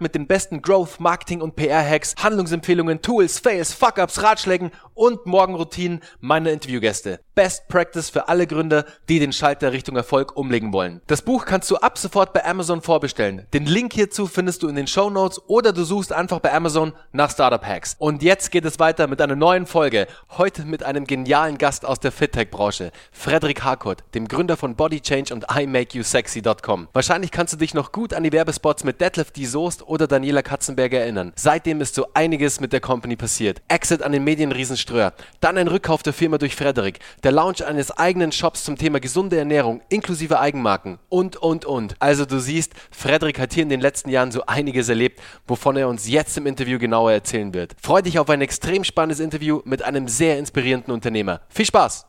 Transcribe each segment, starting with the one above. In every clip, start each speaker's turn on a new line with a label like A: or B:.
A: mit den besten Growth, Marketing und PR-Hacks, Handlungsempfehlungen, Tools, Fails, Fuck-Ups, Ratschlägen und Morgenroutinen meiner Interviewgäste. Best Practice für alle Gründer, die den Schalter Richtung Erfolg umlegen wollen. Das Buch kannst du ab sofort bei Amazon vorbestellen. Den Link hierzu findest du in den Show Notes oder du suchst einfach bei Amazon nach Startup Hacks. Und jetzt geht es weiter mit einer neuen Folge. Heute mit einem genialen Gast aus der FitTech-Branche, Frederik Harcourt, dem Gründer von Body Change und iMakeYouSexy.com. Wahrscheinlich kannst du dich noch gut an die Werbespots mit Detlef D. Soest oder Daniela Katzenberger erinnern. Seitdem ist so einiges mit der Company passiert. Exit an den Medienriesen Ströer, dann ein Rückkauf der Firma durch Frederik, der Launch eines eigenen Shops zum Thema gesunde Ernährung inklusive Eigenmarken und, und, und. Also du siehst, Frederik hat hier in den letzten Jahren so einiges erlebt, wovon er uns jetzt im Interview genauer erzählen wird. Freu dich auf ein extrem spannendes Interview mit einem sehr inspirierenden Unternehmer. Viel Spaß!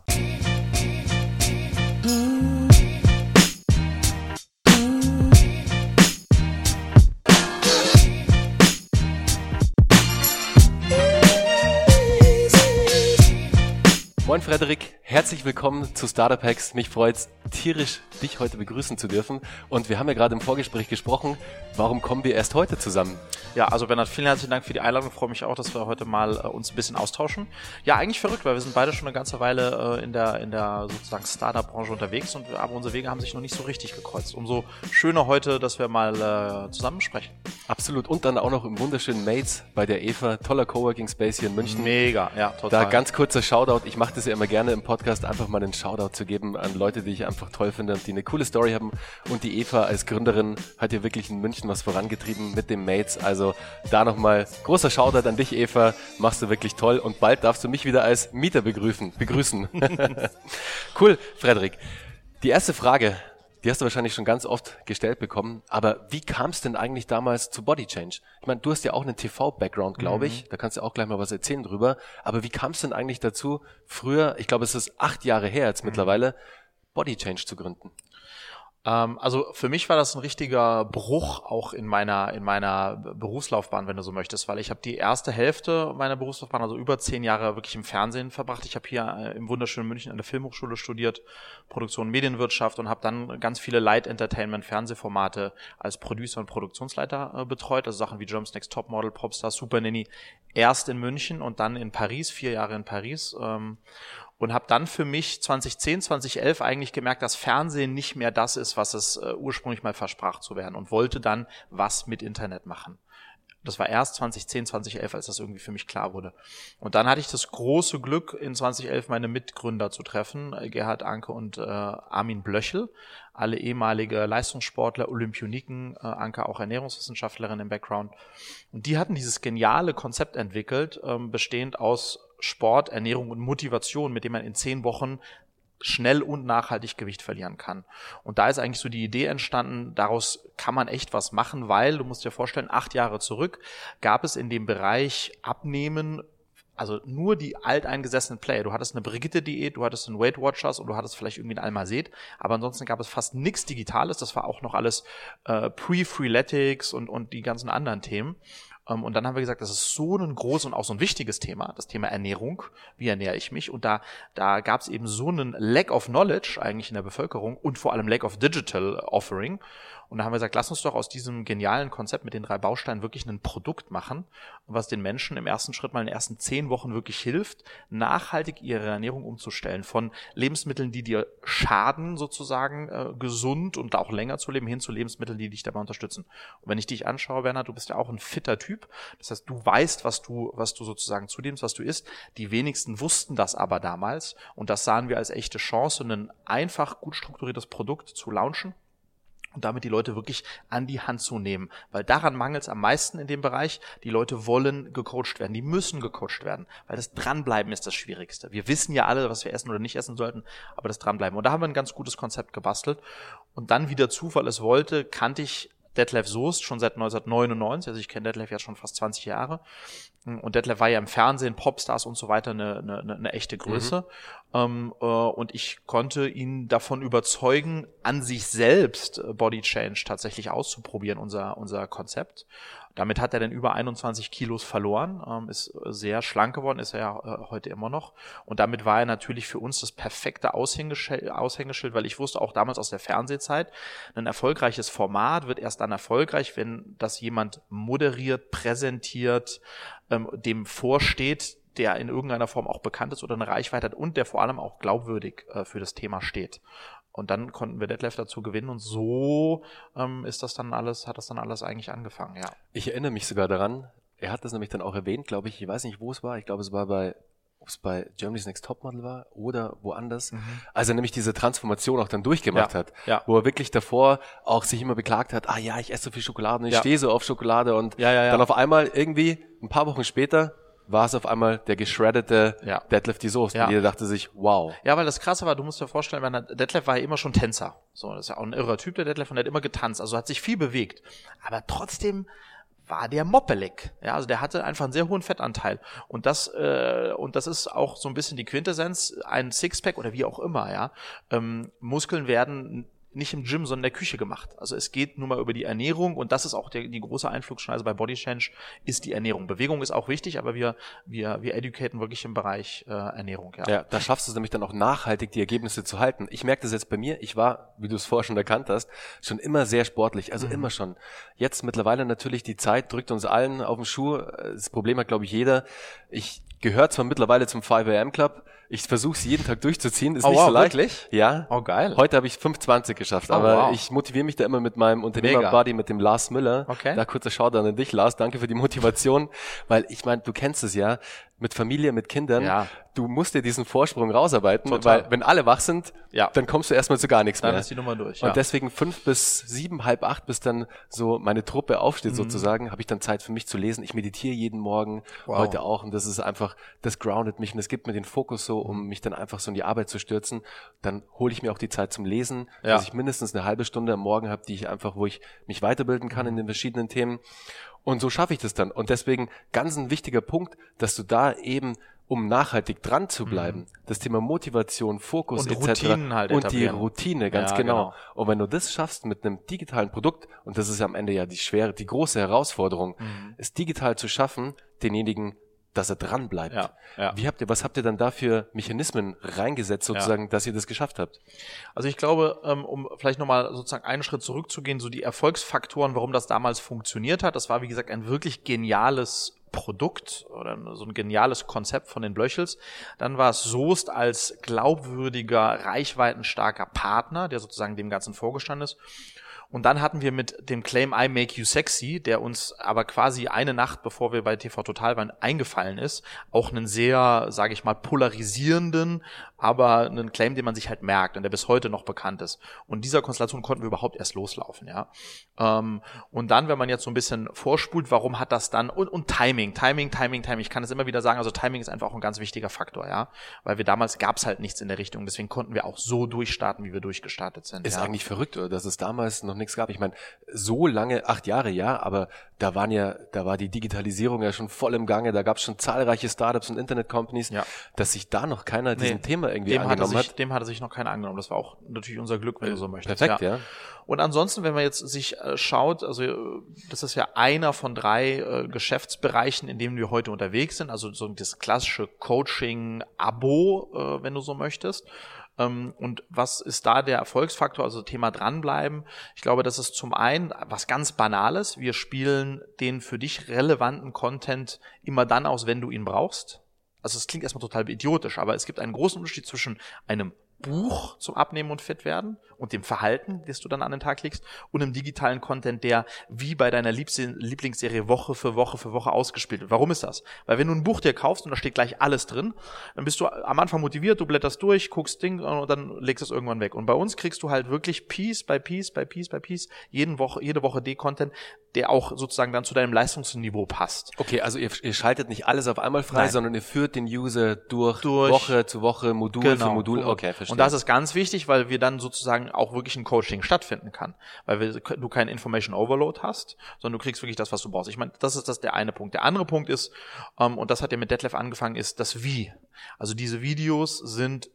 A: Moin Frederik, herzlich willkommen zu Startup Hacks. Mich freut's tierisch, dich heute begrüßen zu dürfen. Und wir haben ja gerade im Vorgespräch gesprochen, warum kommen wir erst heute zusammen?
B: Ja, also Bernhard, vielen herzlichen Dank für die Einladung. Ich freue mich auch, dass wir heute mal äh, uns ein bisschen austauschen. Ja, eigentlich verrückt, weil wir sind beide schon eine ganze Weile äh, in der in der sozusagen Startup-Branche unterwegs und aber unsere Wege haben sich noch nicht so richtig gekreuzt. Umso schöner heute, dass wir mal äh, zusammen sprechen.
A: Absolut. Und dann auch noch im wunderschönen Mates bei der Eva, toller Coworking Space hier in München.
B: Mega, ja,
A: total. Da ganz kurzer Shoutout. Ich mache das ja immer gerne im Podcast, einfach mal einen Shoutout zu geben an Leute, die ich einfach toll finde die eine coole Story haben. Und die Eva als Gründerin hat hier wirklich in München was vorangetrieben mit dem Mates. Also da nochmal großer Shoutout an dich, Eva. Machst du wirklich toll. Und bald darfst du mich wieder als Mieter begrüßen. begrüßen. cool, Frederik. Die erste Frage, die hast du wahrscheinlich schon ganz oft gestellt bekommen. Aber wie kam es denn eigentlich damals zu Body Change? Ich meine, du hast ja auch einen TV-Background, glaube ich. Mhm. Da kannst du auch gleich mal was erzählen drüber. Aber wie kam es denn eigentlich dazu, früher, ich glaube, es ist acht Jahre her jetzt mhm. mittlerweile, Body Change zu gründen?
B: Ähm, also für mich war das ein richtiger Bruch auch in meiner in meiner Berufslaufbahn, wenn du so möchtest, weil ich habe die erste Hälfte meiner Berufslaufbahn, also über zehn Jahre, wirklich im Fernsehen verbracht. Ich habe hier äh, im wunderschönen München an der Filmhochschule studiert, Produktion und Medienwirtschaft und habe dann ganz viele Light Entertainment Fernsehformate als Producer und Produktionsleiter äh, betreut, also Sachen wie Germ's Next Topmodel, Popstar, Super Nanny, erst in München und dann in Paris, vier Jahre in Paris. Ähm, und habe dann für mich 2010, 2011 eigentlich gemerkt, dass Fernsehen nicht mehr das ist, was es äh, ursprünglich mal versprach zu werden und wollte dann was mit Internet machen. Das war erst 2010, 2011, als das irgendwie für mich klar wurde. Und dann hatte ich das große Glück, in 2011 meine Mitgründer zu treffen, äh, Gerhard Anke und äh, Armin Blöchel, alle ehemalige Leistungssportler, Olympioniken, äh, Anke auch Ernährungswissenschaftlerin im Background. Und die hatten dieses geniale Konzept entwickelt, ähm, bestehend aus Sport, Ernährung und Motivation, mit dem man in zehn Wochen schnell und nachhaltig Gewicht verlieren kann. Und da ist eigentlich so die Idee entstanden, daraus kann man echt was machen, weil, du musst dir vorstellen, acht Jahre zurück gab es in dem Bereich Abnehmen also nur die alteingesessenen Player. Du hattest eine Brigitte-Diät, du hattest einen Weight Watchers und du hattest vielleicht irgendwie einen Almazet, aber ansonsten gab es fast nichts Digitales. Das war auch noch alles äh, Pre-Freeletics und, und die ganzen anderen Themen. Ähm, und dann haben wir gesagt, das ist so ein großes und auch so ein wichtiges Thema, das Thema Ernährung. Wie ernähre ich mich? Und da, da gab es eben so einen Lack of Knowledge eigentlich in der Bevölkerung und vor allem Lack of Digital Offering. Und da haben wir gesagt, lass uns doch aus diesem genialen Konzept mit den drei Bausteinen wirklich ein Produkt machen, was den Menschen im ersten Schritt mal in den ersten zehn Wochen wirklich hilft, nachhaltig ihre Ernährung umzustellen. Von Lebensmitteln, die dir schaden, sozusagen äh, gesund und auch länger zu leben, hin zu Lebensmitteln, die dich dabei unterstützen. Und wenn ich dich anschaue, Bernhard, du bist ja auch ein fitter Typ. Das heißt, du weißt, was du, was du sozusagen zu dem, was du isst. Die wenigsten wussten das aber damals. Und das sahen wir als echte Chance, ein einfach gut strukturiertes Produkt zu launchen und damit die Leute wirklich an die Hand zu nehmen. Weil daran mangelt es am meisten in dem Bereich. Die Leute wollen gecoacht werden, die müssen gecoacht werden, weil das Dranbleiben ist das Schwierigste. Wir wissen ja alle, was wir essen oder nicht essen sollten, aber das Dranbleiben. Und da haben wir ein ganz gutes Konzept gebastelt. Und dann, wie der Zufall es wollte, kannte ich Detlef Soest schon seit 1999, also ich kenne Detlef ja schon fast 20 Jahre. Und Detlef war ja im Fernsehen, Popstars und so weiter eine, eine, eine echte Größe. Mhm. Ähm, äh, und ich konnte ihn davon überzeugen, an sich selbst äh, Body Change tatsächlich auszuprobieren, unser, unser Konzept. Damit hat er dann über 21 Kilos verloren, ähm, ist sehr schlank geworden, ist er ja äh, heute immer noch. Und damit war er natürlich für uns das perfekte Aushängeschild, weil ich wusste auch damals aus der Fernsehzeit, ein erfolgreiches Format wird erst dann erfolgreich, wenn das jemand moderiert, präsentiert, ähm, dem vorsteht, der in irgendeiner Form auch bekannt ist oder eine Reichweite hat und der vor allem auch glaubwürdig äh, für das Thema steht. Und dann konnten wir Detlef dazu gewinnen und so ähm, ist das dann alles, hat das dann alles eigentlich angefangen, ja.
A: Ich erinnere mich sogar daran, er hat das nämlich dann auch erwähnt, glaube ich, ich weiß nicht, wo es war, ich glaube, es war bei ob es bei Germany's Next Topmodel war oder woanders, mhm. als er nämlich diese Transformation auch dann durchgemacht
B: ja,
A: hat,
B: ja.
A: wo er wirklich davor auch sich immer beklagt hat, ah ja, ich esse so viel Schokolade und ich
B: Ja.
A: stehe so auf Schokolade und dann auf einmal irgendwie ein paar Wochen später war es auf einmal der geschreddete
B: Ja.
A: Deadlift die Soße.
B: Ja.
A: Und jeder dachte sich, wow.
B: Ja, weil das Krasse war, du musst dir vorstellen, er, Detlef war ja immer schon Tänzer. So, das ist ja auch ein irrer Typ, der Detlef, und der hat immer getanzt. Also hat sich viel bewegt. Aber trotzdem war der moppelig. Ja, also der hatte einfach einen sehr hohen Fettanteil. Und das, äh, und das ist auch so ein bisschen die Quintessenz, ein Sixpack oder wie auch immer, ja. Ähm, Muskeln werden nicht im Gym, sondern in der Küche gemacht. Also es geht nur mal über die Ernährung und das ist auch der, die große Einflugsschneise bei Body Change, ist die Ernährung. Bewegung ist auch wichtig, aber wir, wir, wir educaten wirklich im Bereich äh, Ernährung. Ja.
A: Ja, da schaffst du es nämlich dann auch nachhaltig, die Ergebnisse zu halten. Ich merke das jetzt bei mir. Ich war, wie du es vorher schon erkannt hast, schon immer sehr sportlich. Also immer schon. Jetzt mittlerweile natürlich die Zeit drückt uns allen auf den Schuh. Das Problem hat, glaube ich, jeder. Ich gehöre zwar mittlerweile zum 5 AM Club. Ich versuche es jeden Tag durchzuziehen. Ist
B: Oh,
A: nicht
B: wow,
A: so leicht.
B: wirklich?
A: Ja.
B: Oh, geil.
A: Heute habe ich 5,20 geschafft,
B: Oh,
A: aber
B: wow.
A: ich motiviere mich da immer mit meinem Unternehmer-Buddy, mit dem Lars Müller.
B: Okay.
A: Da kurzer Shoutout an dich, Lars. Danke für die Motivation, weil ich meine, du kennst es ja, mit Familie, mit Kindern,
B: Ja.
A: du musst dir diesen Vorsprung rausarbeiten,
B: Total.
A: weil wenn alle wach sind,
B: Ja.
A: dann kommst du erstmal zu gar nichts
B: Dann
A: mehr.
B: ist die Nummer durch.
A: Und
B: ja.
A: deswegen fünf bis sieben, halb acht, bis dann so meine Truppe
B: Mhm.
A: aufsteht sozusagen, habe ich dann Zeit für mich zu lesen. Ich meditiere jeden Morgen,
B: Wow.
A: heute auch. Und das ist einfach, das groundet mich und das gibt mir den Fokus so,
B: Mhm.
A: um mich dann einfach so in die Arbeit zu stürzen. Dann hole ich mir auch die Zeit zum Lesen, dass ich mindestens eine halbe Stunde am Morgen habe, die ich einfach, wo ich mich weiterbilden kann
B: Mhm.
A: in den verschiedenen Themen. Und so schaffe ich das dann. Und deswegen ganz ein wichtiger Punkt, dass du da eben um nachhaltig dran zu bleiben, das Thema Motivation, Fokus
B: Und
A: etc.
B: Routinen halt
A: und die. Routine, ganz
B: Ja,
A: genau.
B: genau.
A: Und wenn du das schaffst mit einem digitalen Produkt, und das ist am Ende ja die schwere, die große Herausforderung,
B: Mhm.
A: es digital zu schaffen, denjenigen, dass er dran bleibt.
B: Ja, ja.
A: Wie habt ihr, was habt ihr dann da für Mechanismen reingesetzt, sozusagen, dass ihr das geschafft habt?
B: Also ich glaube, ähm, um vielleicht nochmal sozusagen einen Schritt zurückzugehen, so die Erfolgsfaktoren, warum das damals funktioniert hat, das war wie gesagt ein wirklich geniales Produkt oder so ein geniales Konzept von den Blöchels. Dann war es Soest als glaubwürdiger, reichweitenstarker Partner, der sozusagen dem Ganzen vorgestanden ist. Und dann hatten wir mit dem Claim I Make You Sexy, der uns aber quasi eine Nacht, bevor wir bei TV Total waren, eingefallen ist, auch einen sehr, sage ich mal, polarisierenden, aber einen Claim, den man sich halt merkt und der bis heute noch bekannt ist. Und dieser Konstellation konnten wir überhaupt erst loslaufen, ja. Ähm, und dann, wenn man jetzt so ein bisschen vorspult, warum hat das dann und, und Timing, Timing, Timing, Timing. Ich kann es immer wieder sagen, also Timing ist einfach auch ein ganz wichtiger Faktor, ja, weil wir damals gab es halt nichts in der Richtung, deswegen konnten wir auch so durchstarten, wie wir durchgestartet sind.
A: Ist
B: ja.
A: eigentlich verrückt, oder? Dass es damals noch nichts gab. Ich meine, so lange, acht Jahre, ja, aber da waren ja, da war die Digitalisierung ja schon voll im Gange, da gab es schon zahlreiche Startups und Internet-Companies,
B: Ja.
A: dass sich da noch keiner diesem
B: Nee,
A: Thema irgendwie
B: dem hatte,
A: angenommen
B: sich,
A: hat.
B: dem hatte sich noch keiner angenommen. Das war auch natürlich unser Glück, wenn du so möchtest.
A: Perfekt, ja.
B: Und ansonsten, wenn man jetzt sich äh, schaut, also äh, das ist ja einer von drei äh, Geschäftsbereichen, in denen wir heute unterwegs sind, also so das klassische Coaching-Abo, äh, wenn du so möchtest. Ähm, und was ist da der Erfolgsfaktor, also Thema dranbleiben? Ich glaube, das ist zum einen was ganz Banales. Wir spielen den für dich relevanten Content immer dann aus, wenn du ihn brauchst. Also es klingt erstmal total idiotisch, aber es gibt einen großen Unterschied zwischen einem Buch zum Abnehmen und fit werden und dem Verhalten, das du dann an den Tag legst, und einem digitalen Content, der wie bei deiner Lieblingsserie Woche für Woche für Woche ausgespielt wird. Warum ist das? Weil wenn du ein Buch dir kaufst und da steht gleich alles drin, dann bist du am Anfang motiviert, du blätterst durch, guckst Ding und dann legst es irgendwann weg. Und bei uns kriegst du halt wirklich Piece by Piece by Piece by Piece jeden Woche, jede Woche D-Content, der auch sozusagen dann zu deinem Leistungsniveau passt.
A: Okay, also ihr, ihr schaltet nicht alles auf einmal frei,
B: Nein.
A: sondern ihr führt den User durch,
B: Durch-
A: Woche zu Woche, Modul für Modul. Okay, verstehe.
B: Und das ist ganz wichtig, weil wir dann sozusagen auch wirklich ein Coaching stattfinden kann. Weil wir, du kein Information Overload hast, sondern du kriegst wirklich das, was du brauchst. Ich meine, das ist das der eine Punkt. Der andere Punkt ist, ähm, und das hat ja mit Detlef angefangen, ist das Wie. Also diese Videos sind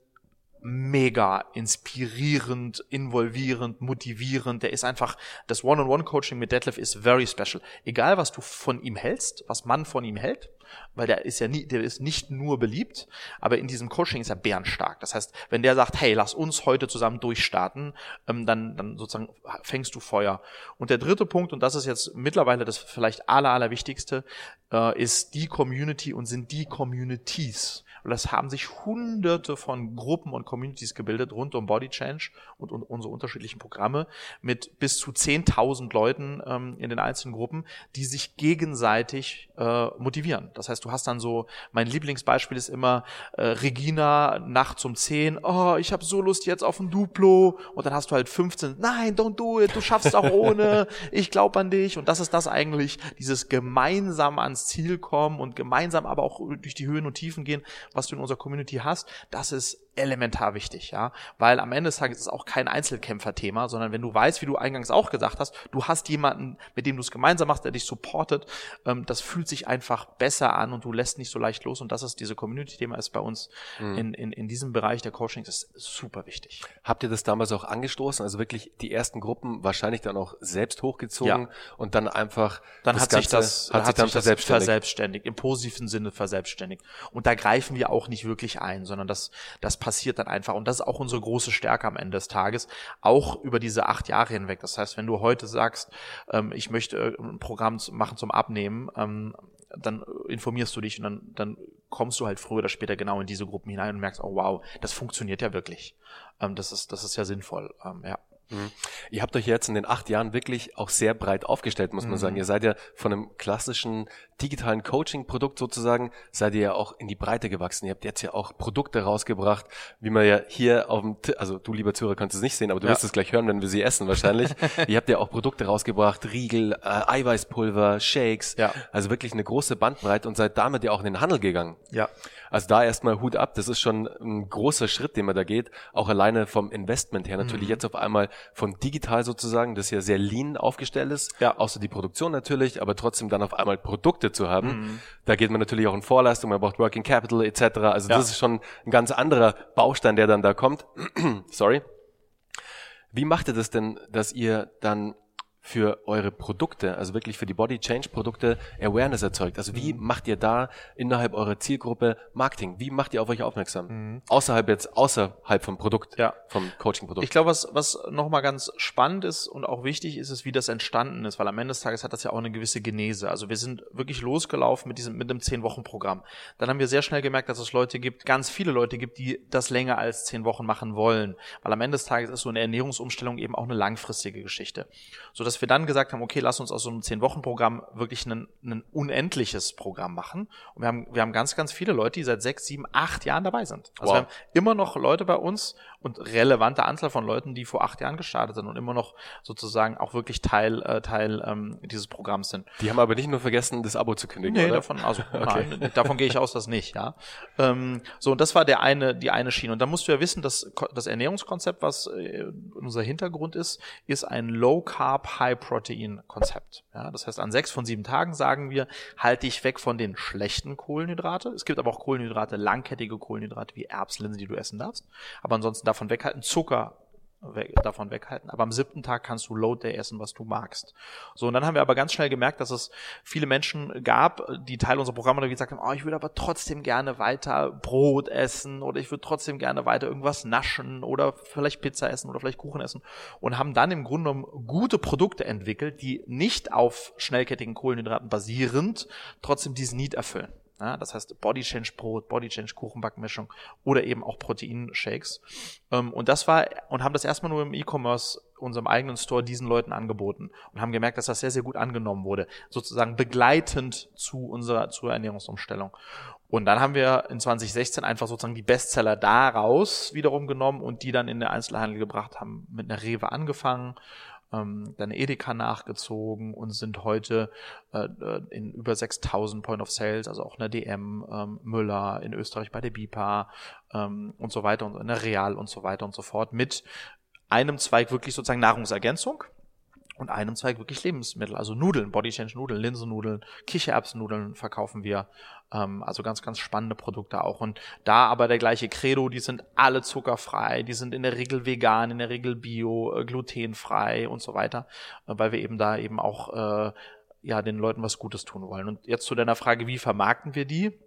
B: mega inspirierend, involvierend, motivierend. Der ist einfach, das One-on-One-Coaching mit Detlef ist very special. Egal, was du von ihm hältst, was man von ihm hält, weil der ist ja nie, der ist nicht nur beliebt, aber in diesem Coaching ist er bärenstark. Das heißt, wenn der sagt, hey, lass uns heute zusammen durchstarten, ähm, dann, dann sozusagen fängst du Feuer. Und der dritte Punkt, und das ist jetzt mittlerweile das vielleicht aller, allerwichtigste, äh, ist die Community und sind die Communities. Und das haben sich hunderte von Gruppen und Communities gebildet rund um Body Change und, und unsere unterschiedlichen Programme mit bis zu 10.000 Leuten ähm, in den einzelnen Gruppen, die sich gegenseitig äh, motivieren. Das heißt, du hast dann so, mein Lieblingsbeispiel ist immer äh, Regina nachts um 10, oh, ich habe so Lust jetzt auf ein Duplo und dann hast du halt 15, nein, don't do it, du schaffst auch ohne, ich glaube an dich und das ist das eigentlich, dieses gemeinsam ans Ziel kommen und gemeinsam aber auch durch die Höhen und Tiefen gehen, was du in unserer Community hast, das ist elementar wichtig, ja, weil am Ende des Tages ist es auch kein Einzelkämpferthema, sondern wenn du weißt, wie du eingangs auch gesagt hast, du hast jemanden, mit dem du es gemeinsam machst, der dich supportet, ähm, das fühlt sich einfach besser an und du lässt nicht so leicht los und das ist diese Community-Thema ist bei uns mhm. in, in, in diesem Bereich der Coachings ist super wichtig.
A: Habt ihr das damals auch angestoßen, also wirklich die ersten Gruppen wahrscheinlich dann auch selbst hochgezogen ja. und dann einfach
B: dann hat Ganze, sich das hat, hat sich dann verselbstständigt. verselbstständigt im positiven Sinne verselbstständigt und da greifen wir auch nicht wirklich ein, sondern das das passiert dann einfach. Und das ist auch unsere große Stärke am Ende des Tages, auch über diese acht Jahre hinweg. Das heißt, wenn du heute sagst, ähm, ich möchte äh, ein Programm machen zum Abnehmen, ähm, dann informierst du dich und dann, dann kommst du halt früher oder später genau in diese Gruppen hinein und merkst, oh wow, das funktioniert ja wirklich. Ähm, das ist, das ist ja sinnvoll, ähm, ja.
A: Mhm. Ihr habt euch jetzt in den acht Jahren wirklich auch sehr breit aufgestellt, muss man mhm. sagen. Ihr seid ja von einem klassischen digitalen Coaching-Produkt sozusagen, seid ihr ja auch in die Breite gewachsen. Ihr habt jetzt ja auch Produkte rausgebracht, wie man ja hier auf dem, T also du lieber Zuhörer kannst es nicht sehen, aber du ja. wirst es gleich hören, wenn wir sie essen wahrscheinlich. ihr habt ja auch Produkte rausgebracht, Riegel, äh, Eiweißpulver, Shakes, ja. also wirklich eine große Bandbreite und seid damit ja auch in den Handel gegangen.
B: Ja.
A: Also da erstmal Hut ab, das ist schon ein großer Schritt, den man da geht, auch alleine vom Investment her. Natürlich mhm. jetzt auf einmal von digital sozusagen, das ja sehr lean aufgestellt ist, ja. außer die Produktion natürlich, aber trotzdem dann auf einmal Produkte zu haben. Mhm. Da geht man natürlich auch in Vorleistung, man braucht Working Capital etc. Also ja. das ist schon ein ganz anderer Baustein, der dann da kommt. Sorry. Wie macht ihr das denn, dass ihr dann für eure Produkte, also wirklich für die Body Change Produkte Awareness erzeugt? Also wie mhm. macht ihr da innerhalb eurer Zielgruppe Marketing? Wie macht ihr auf euch aufmerksam? Mhm. Außerhalb jetzt, außerhalb vom Produkt,
B: ja.
A: vom Coaching-Produkt.
B: Ich glaube, was, was nochmal ganz spannend ist und auch wichtig ist, ist, wie das entstanden ist, weil am Ende des Tages hat das ja auch eine gewisse Genese. Also wir sind wirklich losgelaufen mit diesem, mit einem zehn Wochen Programm. Dann haben wir sehr schnell gemerkt, dass es Leute gibt, ganz viele Leute gibt, die das länger als zehn Wochen machen wollen. Weil am Ende des Tages ist so eine Ernährungsumstellung eben auch eine langfristige Geschichte. So dass wir dann gesagt haben, okay, lass uns aus so einem Zehn-Wochen-Programm wirklich ein, ein unendliches Programm machen. Und wir haben, wir haben ganz, ganz viele Leute, die seit sechs, sieben, acht Jahren dabei sind. Also wow. wir haben immer noch Leute bei uns und relevante Anzahl von Leuten, die vor acht Jahren gestartet sind und immer noch sozusagen auch wirklich Teil, äh, Teil ähm, dieses Programms sind.
A: Die haben aber nicht nur vergessen, das Abo zu kündigen,
B: nee,
A: oder?
B: davon, also okay. nein, davon gehe ich aus, dass nicht, ja. Ähm, so, und das war der eine, die eine Schiene. Und da musst du ja wissen, dass das Ernährungskonzept, was äh, unser Hintergrund ist, ist ein Low Carb, High Protein Konzept. Ja, das heißt, an sechs von sieben Tagen sagen wir, halte dich weg von den schlechten Kohlenhydrate. Es gibt aber auch Kohlenhydrate, langkettige Kohlenhydrate wie Erbslinsen, die du essen darfst. Aber ansonsten davon weghalten, Zucker weg, davon weghalten. Aber am siebten Tag kannst du Load Day essen, was du magst. So, und dann haben wir aber ganz schnell gemerkt, dass es viele Menschen gab, die Teil unserer Programme gesagt haben, oh, ich würde aber trotzdem gerne weiter Brot essen oder ich würde trotzdem gerne weiter irgendwas naschen oder vielleicht Pizza essen oder vielleicht Kuchen essen und haben dann im Grunde genommen gute Produkte entwickelt, die nicht auf schnellkettigen Kohlenhydraten basierend trotzdem diesen Need erfüllen. Ja, das heißt Body Change Brot, Body Change Kuchenbackmischung oder eben auch Proteinshakes. Ähm, und das war, und haben das erstmal nur im E-Commerce, unserem eigenen Store, diesen Leuten angeboten und haben gemerkt, dass das sehr, sehr gut angenommen wurde. Sozusagen begleitend zu unserer, zur Ernährungsumstellung. Und dann haben wir in 2016 einfach sozusagen die Bestseller daraus wiederum genommen und die dann in den Einzelhandel gebracht, haben mit einer Rewe angefangen, ähm, dann Edeka nachgezogen und sind heute äh, äh in über 6000 Point of Sales, also auch eine DM, ähm, Müller, in Österreich bei der BIPA ähm, und so weiter und in der Real und so weiter und so fort mit einem Zweig wirklich sozusagen Nahrungsergänzung und einem Zweig wirklich Lebensmittel, also Nudeln, Body Change Nudeln, Linsennudeln, Kichererbsennudeln verkaufen wir. Ähm, also ganz, ganz spannende Produkte auch. Und da aber der gleiche Credo, die sind alle zuckerfrei, die sind in der Regel vegan, in der Regel bio, äh, glutenfrei und so weiter, äh, weil wir eben da eben auch äh, ja den Leuten was Gutes tun wollen. Und jetzt zu deiner Frage, wie vermarkten wir die?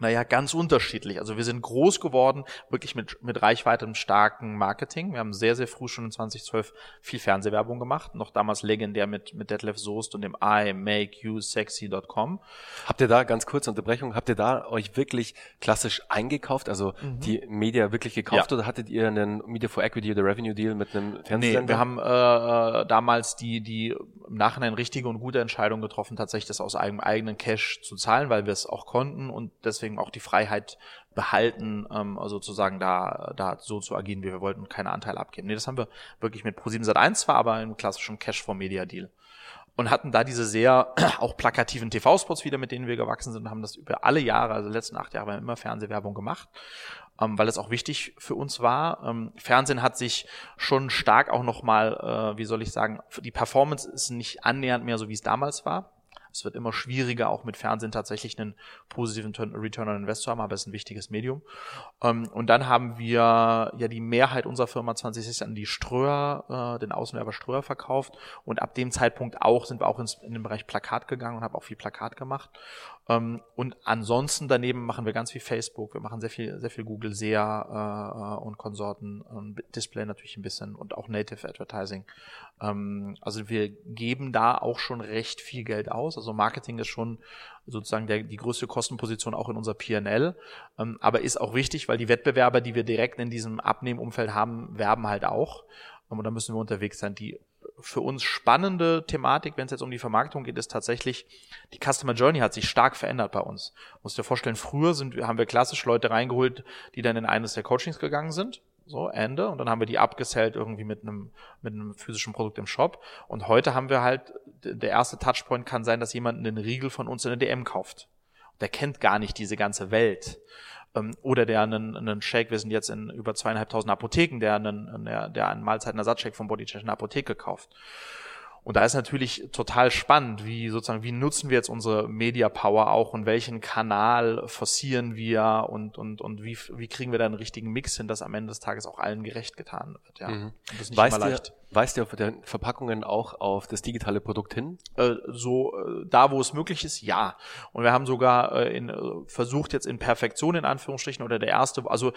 B: Naja, ganz unterschiedlich. Also wir sind groß geworden, wirklich mit, mit Reichweite und starken Marketing. Wir haben sehr, sehr früh schon in 2012 viel Fernsehwerbung gemacht. Noch damals legendär mit, mit Detlef Soest und dem I make you sexy.com.
A: Habt ihr da, ganz kurze Unterbrechung, habt ihr da euch wirklich klassisch eingekauft, also mhm. die Media wirklich gekauft ja. oder hattet ihr einen Media for Equity oder Revenue Deal mit einem Fernsehsender?
B: Nee, wir haben äh, damals die, die im Nachhinein richtige und gute Entscheidung getroffen, tatsächlich das aus eigenem eigenen Cash zu zahlen, weil wir es auch konnten und deswegen deswegen auch die Freiheit behalten, ähm, sozusagen da, da so zu agieren, wie wir wollten, keine Anteile abgeben. Nee, das haben wir wirklich mit Pro7 Sat1 zwar, aber im klassischen Cash for Media Deal. Und hatten da diese sehr auch plakativen TV-Spots wieder, mit denen wir gewachsen sind, haben das über alle Jahre, also letzten acht Jahre, immer Fernsehwerbung gemacht, ähm, weil es auch wichtig für uns war. Ähm, Fernsehen hat sich schon stark auch nochmal, äh, wie soll ich sagen, die Performance ist nicht annähernd mehr so, wie es damals war. Es wird immer schwieriger, auch mit Fernsehen tatsächlich einen positiven Return on Invest zu haben, aber es ist ein wichtiges Medium. Ähm, und dann haben wir ja die Mehrheit unserer Firma 2060 an die Ströer, äh, den Außenwerber Ströer verkauft. Und ab dem Zeitpunkt auch sind wir auch ins, in den Bereich Plakat gegangen und haben auch viel Plakat gemacht. Ähm, und ansonsten daneben machen wir ganz viel Facebook, wir machen sehr viel, sehr viel Google, SEA äh, und Konsorten, und Display natürlich ein bisschen und auch Native Advertising. Ähm, also wir geben da auch schon recht viel Geld aus. Also Marketing ist schon sozusagen der, die größte Kostenposition auch in unser PNL, ähm, aber ist auch wichtig, weil die Wettbewerber, die wir direkt in diesem Abnehmumfeld haben, werben halt auch. Und da müssen wir unterwegs sein. Die für uns spannende Thematik, wenn es jetzt um die Vermarktung geht, ist tatsächlich, die Customer Journey hat sich stark verändert bei uns. Musst dir vorstellen, früher sind, haben wir klassisch Leute reingeholt, die dann in eines der Coachings gegangen sind. So, Ende. Und dann haben wir die abgesellt irgendwie mit einem, mit einem physischen Produkt im Shop. Und heute haben wir halt, der erste Touchpoint kann sein, dass jemand einen Riegel von uns in der DM kauft. Der kennt gar nicht diese ganze Welt ähm, oder der einen, einen Shake, wir sind jetzt in über zweieinhalbtausend Apotheken, der einen, der, der einen Mahlzeitenersatzshake vom Bodycheck in der Apotheke kauft. Und da ist natürlich total spannend, wie sozusagen, wie nutzen wir jetzt unsere Media Power auch und welchen Kanal forcieren wir und, und, und wie, wie kriegen wir da einen richtigen Mix hin, dass am Ende des Tages auch allen gerecht getan wird, ja. Mhm.
A: das ist nicht weißt immer leicht. Ihr, weist ihr auf den Verpackungen auch auf das digitale Produkt hin?
B: Äh, so, äh, da wo es möglich ist, ja. Und wir haben sogar äh, in, versucht jetzt in Perfektion in Anführungsstrichen oder der erste, also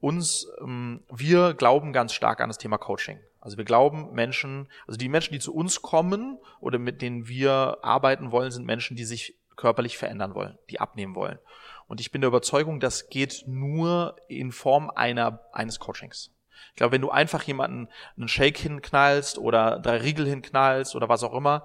B: uns, ähm, wir glauben ganz stark an das Thema Coaching. Also wir glauben, Menschen, also die Menschen, die zu uns kommen oder mit denen wir arbeiten wollen, sind Menschen, die sich körperlich verändern wollen, die abnehmen wollen. Und ich bin der Überzeugung, das geht nur in Form einer, eines Coachings. Ich glaube, wenn du einfach jemanden einen Shake hinknallst oder drei Riegel hinknallst oder was auch immer,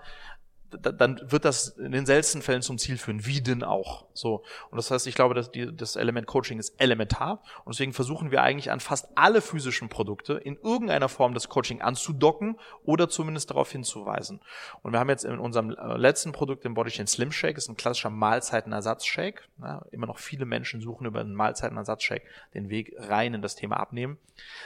B: dann wird das in den seltensten Fällen zum Ziel führen, wie denn auch. So. Und das heißt, ich glaube, dass die, das Element Coaching ist elementar. Und deswegen versuchen wir eigentlich an fast alle physischen Produkte in irgendeiner Form das Coaching anzudocken oder zumindest darauf hinzuweisen. Und wir haben jetzt in unserem äh, letzten Produkt, dem Bodychain Slim Shake, ist ein klassischer Mahlzeitenersatzshake. Ja, immer noch viele Menschen suchen über einen Mahlzeitenersatzshake den Weg rein in das Thema Abnehmen.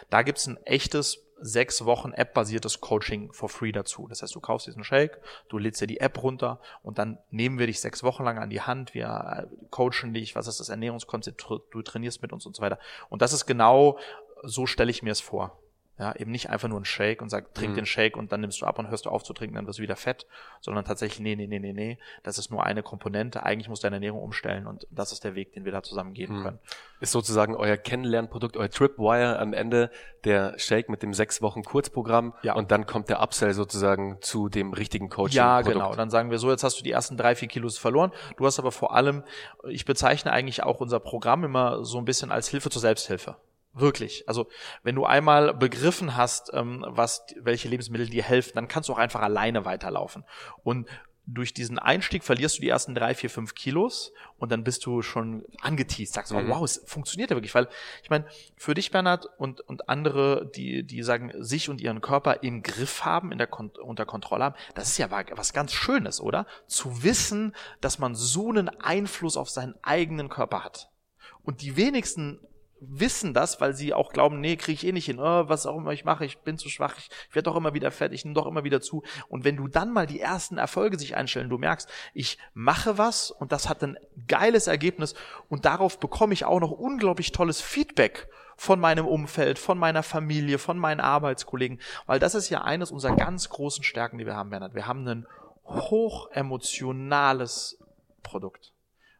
B: Da gibt es ein echtes sechs Wochen App-basiertes Coaching for free dazu. Das heißt, du kaufst diesen Shake, du lädst dir die App runter und dann nehmen wir dich sechs Wochen lang an die Hand, wir äh, coachen dich, was ist das Ernährungskonzept, du trainierst mit uns und so weiter. Und das ist genau, so stelle ich mir es vor. Ja, eben nicht einfach nur ein Shake und sag, trink mhm. den Shake und dann nimmst du ab und hörst du auf zu trinken, dann wirst du wieder fett, sondern tatsächlich, nee, nee, nee, nee, nee, das ist nur eine Komponente. Eigentlich musst du deine Ernährung umstellen und das ist der Weg, den wir da zusammen gehen mhm. können.
A: Ist sozusagen euer Kennenlernprodukt, euer Tripwire am Ende der Shake mit dem sechs Wochen Kurzprogramm ja. und dann kommt der Upsell sozusagen zu dem richtigen Coaching.
B: Ja, genau. Dann sagen wir so, jetzt hast du die ersten drei, vier Kilos verloren. Du hast aber vor allem, ich bezeichne eigentlich auch unser Programm immer so ein bisschen als Hilfe zur Selbsthilfe. Wirklich. Also wenn du einmal begriffen hast, ähm, was, welche Lebensmittel dir helfen, dann kannst du auch einfach alleine weiterlaufen. Und durch diesen Einstieg verlierst du die ersten drei, vier, fünf Kilos und dann bist du schon angeteased, sagst, mhm. oh, wow, es funktioniert ja wirklich, weil ich meine, für dich, Bernhard, und, und andere, die, die sagen, sich und ihren Körper im Griff haben, in der Kon unter Kontrolle haben, das ist ja was ganz Schönes, oder? Zu wissen, dass man so einen Einfluss auf seinen eigenen Körper hat. Und die wenigsten wissen das, weil sie auch glauben, nee, kriege ich eh nicht hin, oh, was auch immer ich mache, ich bin zu schwach, ich, ich werde doch immer wieder fertig, ich nehme doch immer wieder zu. Und wenn du dann mal die ersten Erfolge sich einstellen, du merkst, ich mache was und das hat ein geiles Ergebnis und darauf bekomme ich auch noch unglaublich tolles Feedback von meinem Umfeld, von meiner Familie, von meinen Arbeitskollegen, weil das ist ja eines unserer ganz großen Stärken, die wir haben, Bernhard. Wir haben ein hochemotionales Produkt.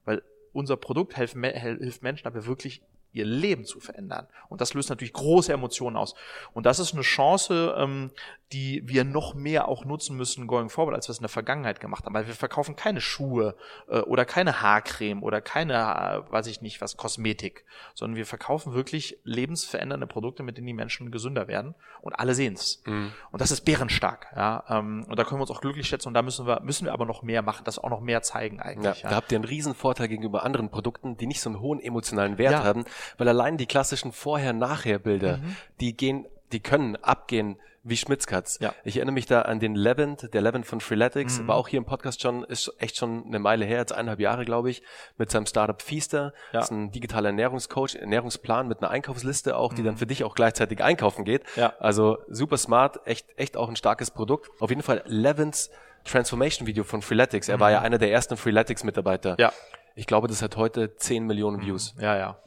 B: Weil unser Produkt hilft, hilft Menschen aber wirklich ihr Leben zu verändern. Und das löst natürlich große Emotionen aus. Und das ist eine Chance, ähm, die wir noch mehr auch nutzen müssen going forward, als wir es in der Vergangenheit gemacht haben. Weil wir verkaufen keine Schuhe äh, oder keine Haarcreme oder keine, äh, weiß ich nicht, was, Kosmetik, sondern wir verkaufen wirklich lebensverändernde Produkte, mit denen die Menschen gesünder werden und alle sehen's. Mhm. Und das ist bärenstark. Ja? Ähm, und da können wir uns auch glücklich schätzen und da müssen wir, müssen wir aber noch mehr machen, das auch noch mehr zeigen eigentlich.
A: Ja, ja. Da habt ihr einen riesen Vorteil gegenüber anderen Produkten, die nicht so einen hohen emotionalen Wert ja. haben, weil allein die klassischen Vorher-Nachher-Bilder, mhm. die gehen, die können abgehen wie Schmitzkatz. Ja. Ich erinnere mich da an den Levent, der Levent von Freeletics, mhm. war auch hier im Podcast schon, ist echt schon eine Meile her, jetzt eineinhalb Jahre, glaube ich, mit seinem Startup Feaster. Ja. Das ist ein digitaler Ernährungscoach, Ernährungsplan mit einer Einkaufsliste auch, die mhm. dann für dich auch gleichzeitig einkaufen geht. Ja. Also super smart, echt, echt auch ein starkes Produkt. Auf jeden Fall Levents Transformation Video von Freeletics. Er mhm. war ja einer der ersten Freeletics Mitarbeiter. Ja. Ich glaube, das hat heute 10 Millionen mhm. Views.
B: Ja, ja.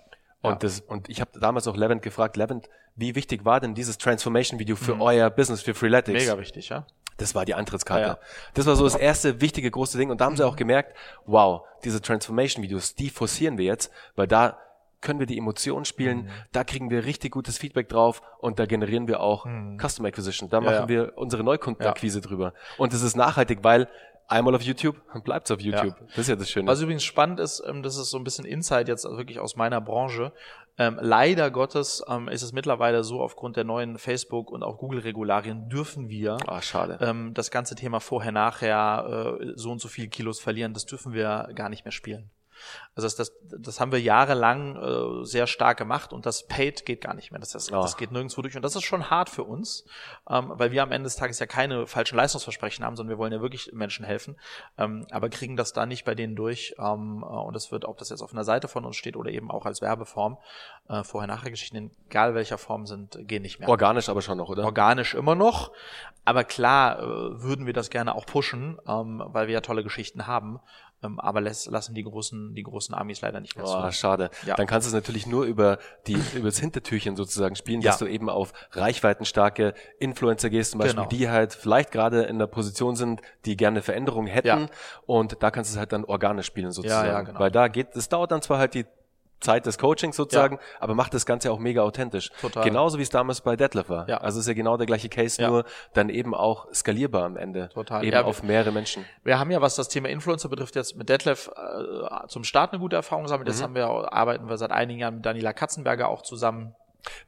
A: Und, ja. das, und ich habe damals auch Levent gefragt, Levent, wie wichtig war denn dieses Transformation-Video für mhm. euer Business, für Freeletics?
B: Mega wichtig, ja.
A: Das war die Antrittskarte. Ja, ja. Das war so das erste wichtige große Ding. Und da haben sie auch gemerkt, wow, diese Transformation-Videos, die forcieren wir jetzt, weil da können wir die Emotionen spielen, mhm. da kriegen wir richtig gutes Feedback drauf und da generieren wir auch mhm. Customer Acquisition. Da machen wir unsere Neukundenakquise drüber. Und das ist nachhaltig, weil einmal auf YouTube und bleibt's auf YouTube. Ja. Das ist ja das Schöne.
B: Was übrigens spannend ist, ähm, das ist so ein bisschen Insight jetzt wirklich aus meiner Branche. Ähm, leider Gottes ähm, ist es mittlerweile so, aufgrund der neuen Facebook- und auch Google-Regularien dürfen wir
A: ah, schade.
B: Das ganze Thema vorher, nachher, äh, so und so viel Kilos verlieren, das dürfen wir gar nicht mehr spielen. Also das, das, das haben wir jahrelang äh, sehr stark gemacht und das Paid geht gar nicht mehr. Das, das, oh. das geht nirgendwo durch. Und das ist schon hart für uns, ähm, weil wir am Ende des Tages ja keine falschen Leistungsversprechen haben, sondern wir wollen ja wirklich Menschen helfen, ähm, aber kriegen das da nicht bei denen durch. Ähm, äh, und das wird, ob das jetzt auf einer Seite von uns steht oder eben auch als Werbeform, äh, Vorher-Nachher-Geschichten, egal welcher Form sind, gehen nicht mehr.
A: Organisch aber schon noch, oder?
B: Organisch immer noch. Aber klar äh, würden wir das gerne auch pushen, ähm, weil wir ja tolle Geschichten haben. Ähm, aber lässt, lassen die großen, die großen Armies leider nicht mehr
A: oh, zu. schade. Ja. Dann kannst du es natürlich nur über die, über das Hintertürchen sozusagen spielen, ja. dass du eben auf reichweitenstarke Influencer gehst, zum Beispiel, genau. die halt vielleicht gerade in der Position sind, die gerne Veränderungen hätten. Ja. Und da kannst du es halt dann organisch spielen sozusagen. Ja, ja, genau. Weil da geht, das dauert dann zwar halt die Zeit des Coachings sozusagen, ja. aber macht das Ganze auch mega authentisch. Total. Genauso wie es damals bei Detlef war. Ja. Also ist ja genau der gleiche Case, ja. nur dann eben auch skalierbar am Ende. Total. Eben ja, auf mehrere Menschen.
B: Wir haben ja, was das Thema Influencer betrifft, jetzt mit Detlef äh, zum Start eine gute Erfahrung gesammelt. Jetzt mhm. haben wir, arbeiten wir seit einigen Jahren mit Daniela Katzenberger auch zusammen.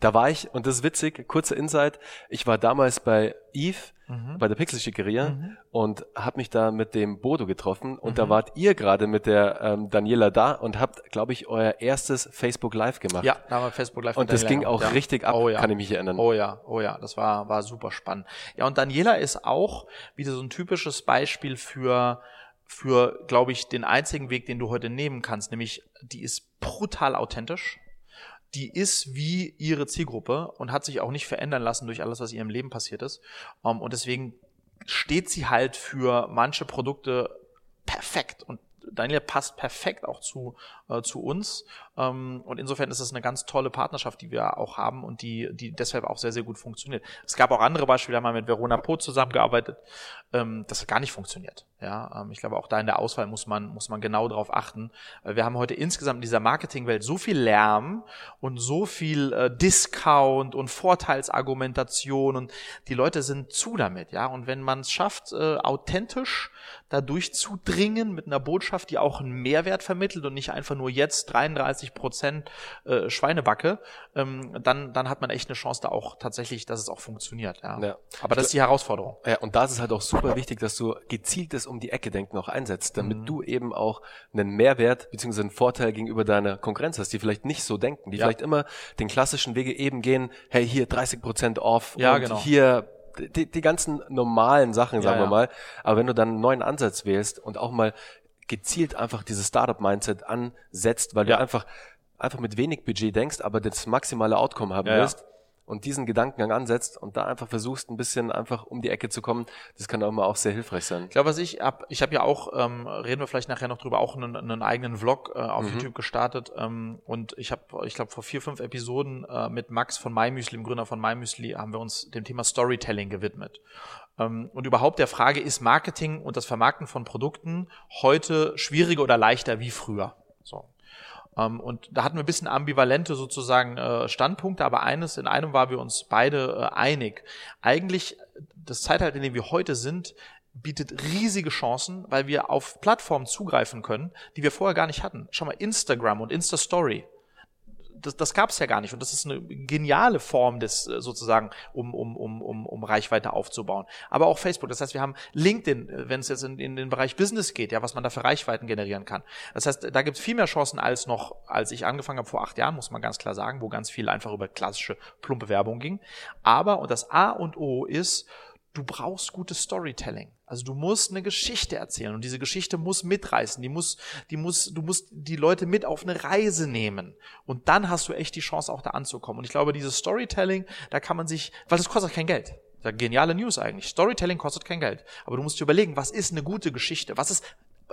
A: Da war ich, und das ist witzig, kurzer Insight, ich war damals bei Eve, mhm. bei der Pixelschickeria mhm. und habe mich da mit dem Bodo getroffen und mhm. da wart ihr gerade mit der ähm, Daniela da und habt, glaube ich, euer erstes Facebook Live gemacht.
B: Ja, da haben wir Facebook Live
A: Und das ging auch ja. richtig ab, oh, ja. kann ich mich erinnern.
B: Oh ja, oh ja, das war, war super spannend. Ja, und Daniela ist auch wieder so ein typisches Beispiel für für, glaube ich, den einzigen Weg, den du heute nehmen kannst, nämlich die ist brutal authentisch die ist wie ihre Zielgruppe und hat sich auch nicht verändern lassen durch alles, was in ihrem Leben passiert ist. Ähm, und deswegen steht sie halt für manche Produkte perfekt und Daniel passt perfekt auch zu, äh, zu uns. Ähm, und insofern ist es eine ganz tolle Partnerschaft, die wir auch haben und die, die deshalb auch sehr, sehr gut funktioniert. Es gab auch andere Beispiele, haben wir mit Verona Poth zusammengearbeitet. Ähm, das hat gar nicht funktioniert. Ja, ähm, ich glaube, auch da in der Auswahl muss man, muss man genau darauf achten. Wir haben heute insgesamt in dieser Marketingwelt so viel Lärm und so viel äh, Discount und Vorteilsargumentation und die Leute sind zu damit, ja. Und wenn man es schafft, äh, authentisch da durchzudringen mit einer Botschaft, die auch einen Mehrwert vermittelt und nicht einfach nur jetzt 33 Prozent äh, Schweinebacke, ähm, dann, dann hat man echt eine Chance da auch tatsächlich, dass es auch funktioniert. Ja. ja. Aber das ist die Herausforderung.
A: Ja, und da ist es halt auch super wichtig, dass du gezieltes um die Ecke denken auch einsetzt, damit mhm. du eben auch einen Mehrwert bzw. einen Vorteil gegenüber deiner Konkurrenz hast, die vielleicht nicht so denken, die ja. vielleicht immer den klassischen Wege eben gehen, hey, hier 30 Prozent off
B: ja, und genau.
A: hier die, die ganzen normalen Sachen, sagen ja, wir mal. Aber wenn du dann einen neuen Ansatz wählst und auch mal gezielt einfach dieses Startup-Mindset ansetzt, weil ja. du einfach, einfach mit wenig Budget denkst, aber das maximale Outcome haben willst, und diesen Gedankengang ansetzt und da einfach versuchst, ein bisschen einfach um die Ecke zu kommen, das kann auch immer auch sehr hilfreich sein.
B: Ich glaube, was ich hab, ich habe ja auch, ähm, reden wir vielleicht nachher noch drüber, auch einen, einen eigenen Vlog äh, auf mhm. YouTube gestartet ähm, und ich habe, ich glaube, vor vier, fünf Episoden äh, mit Max von MyMüsli, dem Gründer von MyMüsli, haben wir uns dem Thema Storytelling gewidmet. Ähm, und überhaupt der Frage, ist Marketing und das Vermarkten von Produkten heute schwieriger oder leichter wie früher? So. Ähm, und da hatten wir ein bisschen ambivalente sozusagen äh, Standpunkte, aber eines, in einem waren wir uns beide äh, einig. Eigentlich, das Zeitalter, in dem wir heute sind, bietet riesige Chancen, weil wir auf Plattformen zugreifen können, die wir vorher gar nicht hatten. Schau mal, Instagram und Insta-Story das, das gab es ja gar nicht. Und das ist eine geniale Form des äh, sozusagen, um, um, um, um, um Reichweite aufzubauen. Aber auch Facebook. Das heißt, wir haben LinkedIn, äh, wenn es jetzt in, in den Bereich Business geht, ja, was man da für Reichweiten generieren kann. Das heißt, da gibt es viel mehr Chancen als noch, als ich angefangen habe vor acht Jahren, muss man ganz klar sagen, wo ganz viel einfach über klassische plumpe Werbung ging. Aber, und das A und O ist, du brauchst gutes Storytelling. Also du musst eine Geschichte erzählen und diese Geschichte muss mitreißen. Die muss, die muss, du musst die Leute mit auf eine Reise nehmen. Und dann hast du echt die Chance auch da anzukommen. Und ich glaube, dieses Storytelling, da kann man sich, weil das kostet kein Geld. Das ist geniale News eigentlich. Storytelling kostet kein Geld. Aber du musst dir überlegen, was ist eine gute Geschichte? Was ist,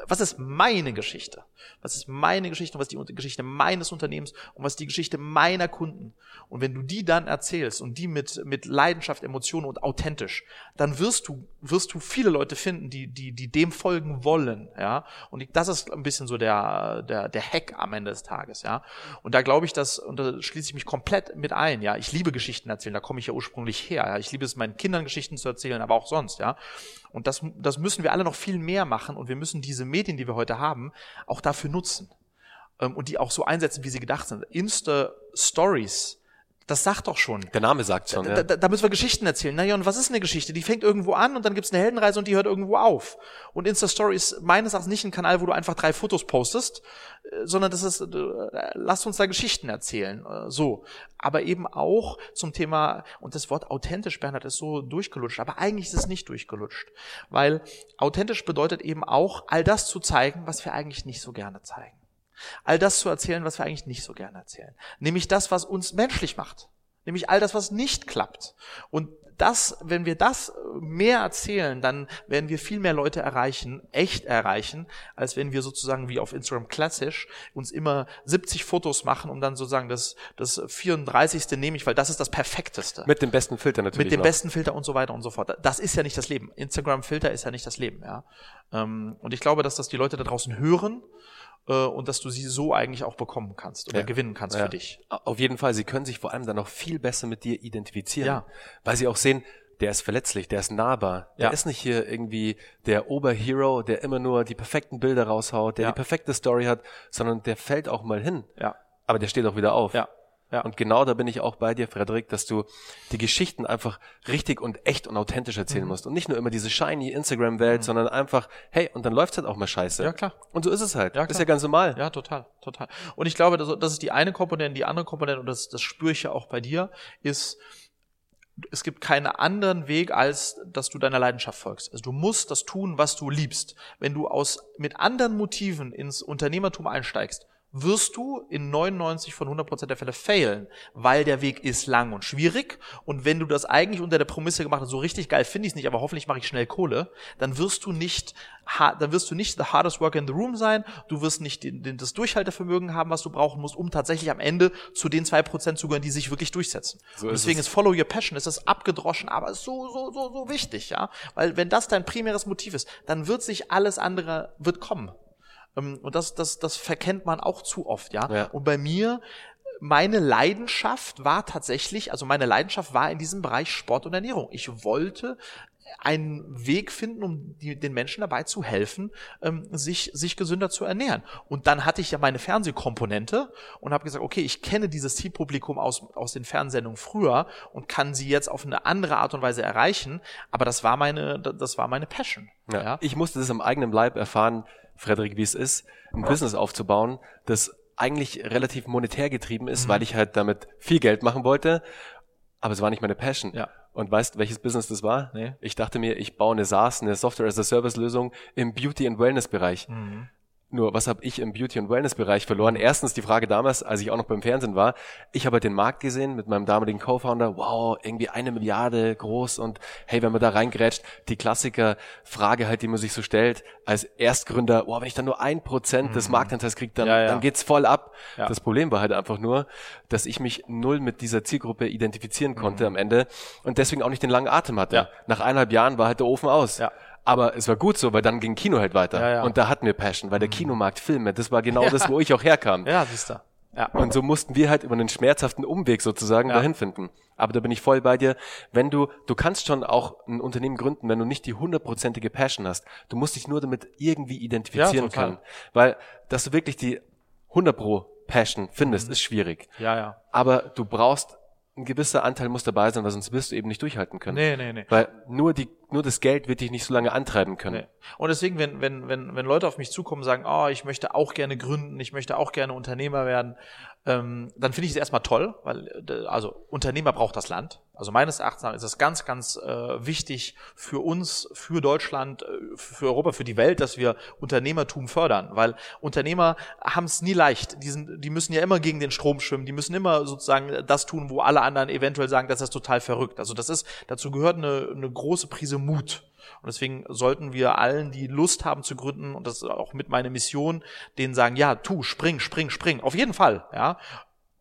B: was ist meine Geschichte? Was ist meine Geschichte und was ist die Geschichte meines Unternehmens und was ist die Geschichte meiner Kunden? Und wenn du die dann erzählst und die mit, mit Leidenschaft, Emotionen und authentisch, dann wirst du, wirst du viele Leute finden, die, die, die dem folgen wollen, ja. Und das ist ein bisschen so der, der, der Hack am Ende des Tages, ja. Und da glaube ich, dass, und da schließe ich mich komplett mit ein, ja. Ich liebe Geschichten erzählen, da komme ich ja ursprünglich her, ja. Ich liebe es, meinen Kindern Geschichten zu erzählen, aber auch sonst, ja. Und das, das müssen wir alle noch viel mehr machen und wir müssen diese Medien, die wir heute haben, auch dafür nutzen ähm, und die auch so einsetzen, wie sie gedacht sind. Insta-Stories das sagt doch schon.
A: Der Name sagt schon.
B: Da, da, da müssen wir Geschichten erzählen. Naja, und was ist eine Geschichte? Die fängt irgendwo an und dann gibt's eine Heldenreise und die hört irgendwo auf. Und Insta-Story ist meines Erachtens nicht ein Kanal, wo du einfach drei Fotos postest, äh, sondern das ist, äh, lass uns da Geschichten erzählen. Äh, so. Aber eben auch zum Thema, und das Wort authentisch, Bernhard, ist so durchgelutscht, aber eigentlich ist es nicht durchgelutscht. Weil authentisch bedeutet eben auch, all das zu zeigen, was wir eigentlich nicht so gerne zeigen. All das zu erzählen, was wir eigentlich nicht so gerne erzählen. Nämlich das, was uns menschlich macht. Nämlich all das, was nicht klappt. Und das, wenn wir das mehr erzählen, dann werden wir viel mehr Leute erreichen, echt erreichen, als wenn wir sozusagen wie auf Instagram klassisch uns immer 70 Fotos machen, um dann sozusagen das, das 34. nehme ich, weil das ist das Perfekteste.
A: Mit dem besten Filter natürlich.
B: Mit dem noch. besten Filter und so weiter und so fort. Das ist ja nicht das Leben. Instagram-Filter ist ja nicht das Leben, ja. Ähm, und ich glaube, dass das die Leute da draußen hören und dass du sie so eigentlich auch bekommen kannst oder ja. gewinnen kannst ja. für dich.
A: Auf jeden Fall, sie können sich vor allem dann noch viel besser mit dir identifizieren, ja. weil sie auch sehen, der ist verletzlich, der ist nahbar. Der ja. ist nicht hier irgendwie der Oberhero, der immer nur die perfekten Bilder raushaut, der die perfekte Story hat, sondern der fällt auch mal hin.
B: Ja.
A: Aber der steht auch wieder auf.
B: Ja.
A: Ja. Und genau da bin ich auch bei dir, Frederik, dass du die Geschichten einfach richtig und echt und authentisch erzählen mhm. musst. Und nicht nur immer diese shiny Instagram-Welt, mhm. sondern einfach, hey, und dann läuft's halt auch mal scheiße.
B: Ja, klar.
A: Und so ist es halt. Ja, klar. ist ja ganz normal.
B: Ja, total, total. Und ich glaube, das, das ist die eine Komponente, die andere Komponente, und das, das spüre ich ja auch bei dir, ist, es gibt keinen anderen Weg, als dass du deiner Leidenschaft folgst. Also du musst das tun, was du liebst. Wenn du aus, mit anderen Motiven ins Unternehmertum einsteigst, wirst du in 99 von 100 Prozent der Fälle failen, weil der Weg ist lang und schwierig. Und wenn du das eigentlich unter der Prämisse gemacht hast, so richtig geil finde ich es nicht, aber hoffentlich mache ich schnell Kohle, dann wirst du nicht, dann wirst du nicht the hardest worker in the room sein. Du wirst nicht den, den, das Durchhaltevermögen haben, was du brauchen musst, um tatsächlich am Ende zu den zwei Prozent zu gehören, die sich wirklich durchsetzen. So deswegen ist, ist Follow Your Passion, ist das abgedroschen, aber so, so, so, so wichtig, ja. Weil wenn das dein primäres Motiv ist, dann wird sich alles andere, wird kommen. Ähm, und das, das, das verkennt man auch zu oft, ja. ja. Und bei mir, meine Leidenschaft war tatsächlich, also meine Leidenschaft war in diesem Bereich Sport und Ernährung. Ich wollte einen Weg finden, um die, den Menschen dabei zu helfen, ähm, sich, sich gesünder zu ernähren. Und dann hatte ich ja meine Fernsehkomponente und habe gesagt, okay, ich kenne dieses Zielpublikum aus, aus den Fernsehsendungen früher und kann sie jetzt auf eine andere Art und Weise erreichen. Aber das war meine, das war meine Passion.
A: Ja. ja. Ich musste das am eigenen Leib erfahren, Frederik, wie es ist, ein Business aufzubauen, das eigentlich relativ monetär getrieben ist, mhm. weil ich halt damit viel Geld machen wollte, aber es war nicht meine Passion. Ja. Und weißt, welches Business das war? Nee. Ich dachte mir, ich baue eine SaaS, eine Software as a Service Lösung im Beauty and Wellness Bereich. Mhm. Nur, was habe ich im Beauty- und Wellness-Bereich verloren? Erstens die Frage damals, als ich auch noch beim Fernsehen war. Ich habe halt den Markt gesehen mit meinem damaligen Co-Founder. Wow, irgendwie eine Milliarde groß und hey, wenn man da reingrätscht, die Klassiker-Frage halt, die man sich so stellt, als Erstgründer, wow, wenn ich dann nur ein Prozent des mhm. Marktanteils kriege, dann, ja, ja. dann geht's voll ab. Ja. Das Problem war halt einfach nur, dass ich mich null mit dieser Zielgruppe identifizieren konnte mhm. am Ende und deswegen auch nicht den langen Atem hatte. Nach eineinhalb Jahren war halt der Ofen aus. Aber es war gut so, weil dann ging Kino halt weiter. Ja, ja. Und da hatten wir Passion, weil der mhm. Kinomarkt Filme, das war genau ja. das, wo ich auch herkam.
B: Ja, siehst du.
A: Ja. Und so mussten wir halt über einen schmerzhaften Umweg sozusagen ja. dahin finden. Aber da bin ich voll bei dir. Wenn du, du kannst schon auch ein Unternehmen gründen, wenn du nicht die hundertprozentige Passion hast. Du musst dich nur damit irgendwie identifizieren ja, können. Weil, dass du wirklich die 100 pro Passion findest, mhm. ist schwierig.
B: Ja, ja.
A: Aber du brauchst ein gewisser Anteil muss dabei sein, weil sonst wirst du eben nicht durchhalten können.
B: Nee, nee, nee.
A: Weil nur die, nur das Geld wird dich nicht so lange antreiben können. Nee.
B: Und deswegen, wenn, wenn, wenn, wenn Leute auf mich zukommen und sagen, oh, ich möchte auch gerne gründen, ich möchte auch gerne Unternehmer werden, ähm, dann finde ich es erstmal toll, weil äh, also Unternehmer braucht das Land. Also meines Erachtens ist es ganz, ganz äh, wichtig für uns, für Deutschland, äh, für Europa, für die Welt, dass wir Unternehmertum fördern, weil Unternehmer haben es nie leicht. Die, sind, die müssen ja immer gegen den Strom schwimmen, die müssen immer sozusagen das tun, wo alle anderen eventuell sagen, das ist total verrückt. Also das ist, dazu gehört eine, eine große Prise Mut. Und deswegen sollten wir allen, die Lust haben zu gründen, und das ist auch mit meiner Mission, denen sagen, ja, tu, spring, spring, spring. Auf jeden Fall, ja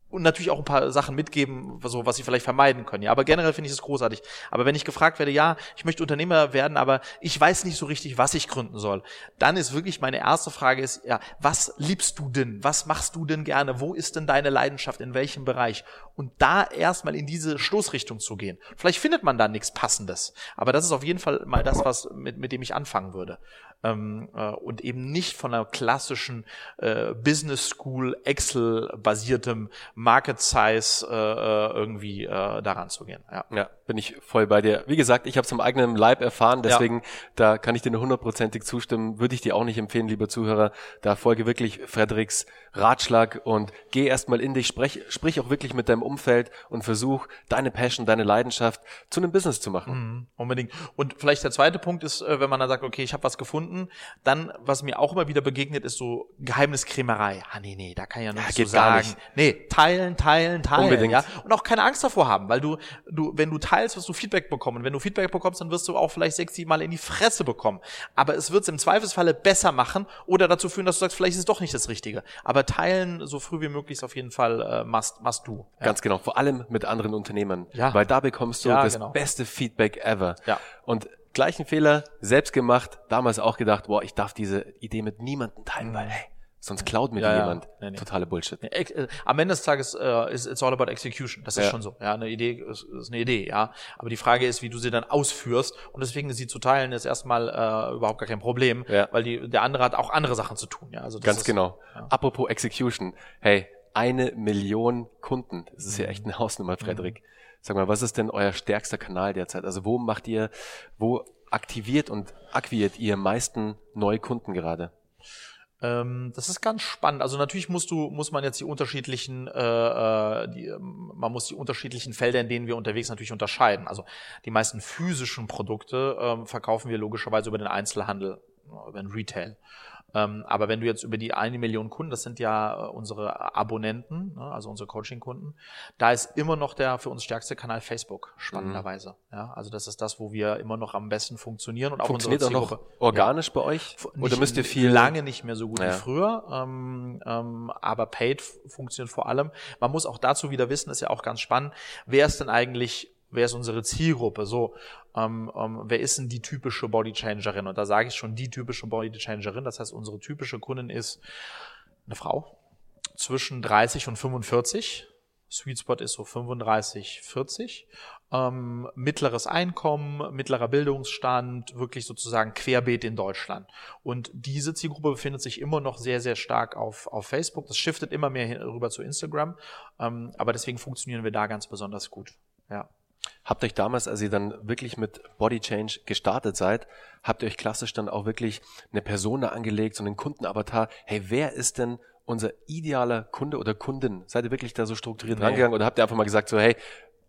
B: und natürlich auch ein paar Sachen mitgeben, so was sie vielleicht vermeiden können. Ja, aber generell finde ich es großartig. Aber wenn ich gefragt werde, ja, ich möchte Unternehmer werden, aber ich weiß nicht so richtig, was ich gründen soll, dann ist wirklich meine erste Frage ist, ja, was liebst du denn? Was machst du denn gerne? Wo ist denn deine Leidenschaft? In welchem Bereich? Und da erstmal in diese Stoßrichtung zu gehen. Vielleicht findet man da nichts Passendes, aber das ist auf jeden Fall mal das, was mit, mit dem ich anfangen würde ähm, äh, und eben nicht von einer klassischen äh, Business School Excel basiertem Market Size äh, äh, irgendwie äh, daran zu gehen.
A: Ja. ja, bin ich voll bei dir. Wie gesagt, ich habe es im eigenen Leib erfahren, deswegen ja. da kann ich dir nur hundertprozentig zustimmen. Würde ich dir auch nicht empfehlen, lieber Zuhörer. Da folge wirklich Fredericks Ratschlag und geh erstmal in dich, sprich, sprich auch wirklich mit deinem Umfeld und versuch deine Passion, deine Leidenschaft zu einem Business zu machen.
B: Mhm, unbedingt. Und vielleicht der zweite Punkt ist, äh, wenn man dann sagt, okay, ich habe was gefunden. Dann, was mir auch immer wieder begegnet, ist so Geheimniskrämerei. Ah, nee, nee, da kann ich ja nichts ja, zu sagen. Nicht. Nee, teilen, teilen, teilen. Unbedingt. Ja? Und auch keine Angst davor haben, weil du, du, wenn du teilst, wirst du Feedback bekommen. Und wenn du Feedback bekommst, dann wirst du auch vielleicht sechs, sieben Mal in die Fresse bekommen. Aber es wird es im Zweifelsfalle besser machen oder dazu führen, dass du sagst, vielleicht ist es doch nicht das Richtige. Aber teilen so früh wie möglich ist auf jeden Fall äh, must, must do.
A: Ja? Ganz genau. Vor allem mit anderen Unternehmern. Ja. Weil da bekommst du ja, das genau. beste Feedback ever. Ja. Und gleichen Fehler, selbst gemacht, damals auch gedacht, boah, ich darf diese Idee mit niemandem teilen, weil, hey, sonst klaut mir ja, jemand. Nee, nee. Totale Bullshit.
B: Äh, am Ende des Tages äh, ist it's all about execution. Das ist ja. schon so. Ja, eine Idee ist, ist eine Idee, ja. Aber die Frage ist, wie du sie dann ausführst. Und deswegen sie zu teilen, ist erstmal äh, überhaupt gar kein Problem, ja. weil die, der andere hat auch andere Sachen zu tun. Ja,
A: also das Ganz ist, genau. Apropos Execution. Hey, eine Million Kunden. Das ist ja echt eine Hausnummer, Frederik. Mhm. Sag mal, was ist denn euer stärkster Kanal derzeit? Also wo macht ihr, wo aktiviert und akquiriert ihr meisten neue Kunden gerade?
B: Ähm, das ist ganz spannend. Also natürlich musst du, muss man jetzt die unterschiedlichen, äh, äh die, man muss die unterschiedlichen Felder, in denen wir unterwegs natürlich unterscheiden. Also die meisten physischen Produkte ähm, verkaufen wir logischerweise über den Einzelhandel, über den Retail. Ähm, aber wenn du jetzt über die eine Million Kunden, das sind ja äh, unsere Abonnenten, ne, also unsere Coaching-Kunden, da ist immer noch der für uns stärkste Kanal Facebook, spannenderweise. Mhm. Ja, also das ist das, wo wir immer noch am besten funktionieren und
A: auch Funktioniert unsere Zielgruppe. Auch noch organisch ja. bei euch?
B: Oder müsst ihr viel? Lange nicht mehr so gut ja. wie früher, ähm, ähm, aber Paid funktioniert vor allem. Man muss auch dazu wieder wissen, ist ja auch ganz spannend, wer ist denn eigentlich wer ist unsere Zielgruppe? So, ähm, ähm, wer ist denn die typische Bodychangerin? Und da sage ich schon die typische Bodychangerin. Das heißt, unsere typische Kundin ist eine Frau zwischen 30 und 45 Sweet Spot ist so 35, 40. Ähm, mittleres Einkommen, mittlerer Bildungsstand, wirklich sozusagen querbeet in Deutschland. Und diese Zielgruppe befindet sich immer noch sehr, sehr stark auf, auf Facebook. Das shiftet immer mehr rüber zu Instagram. Ähm, aber deswegen funktionieren wir da ganz besonders gut. Ja.
A: Habt euch damals, als ihr dann wirklich mit Body Change gestartet seid, habt ihr euch klassisch dann auch wirklich eine Persona angelegt, so einen Kundenavatar? Hey, wer ist denn unser idealer Kunde oder Kundin? Seid ihr wirklich da so strukturiert nee. rangegangen oder habt ihr einfach mal gesagt so, hey,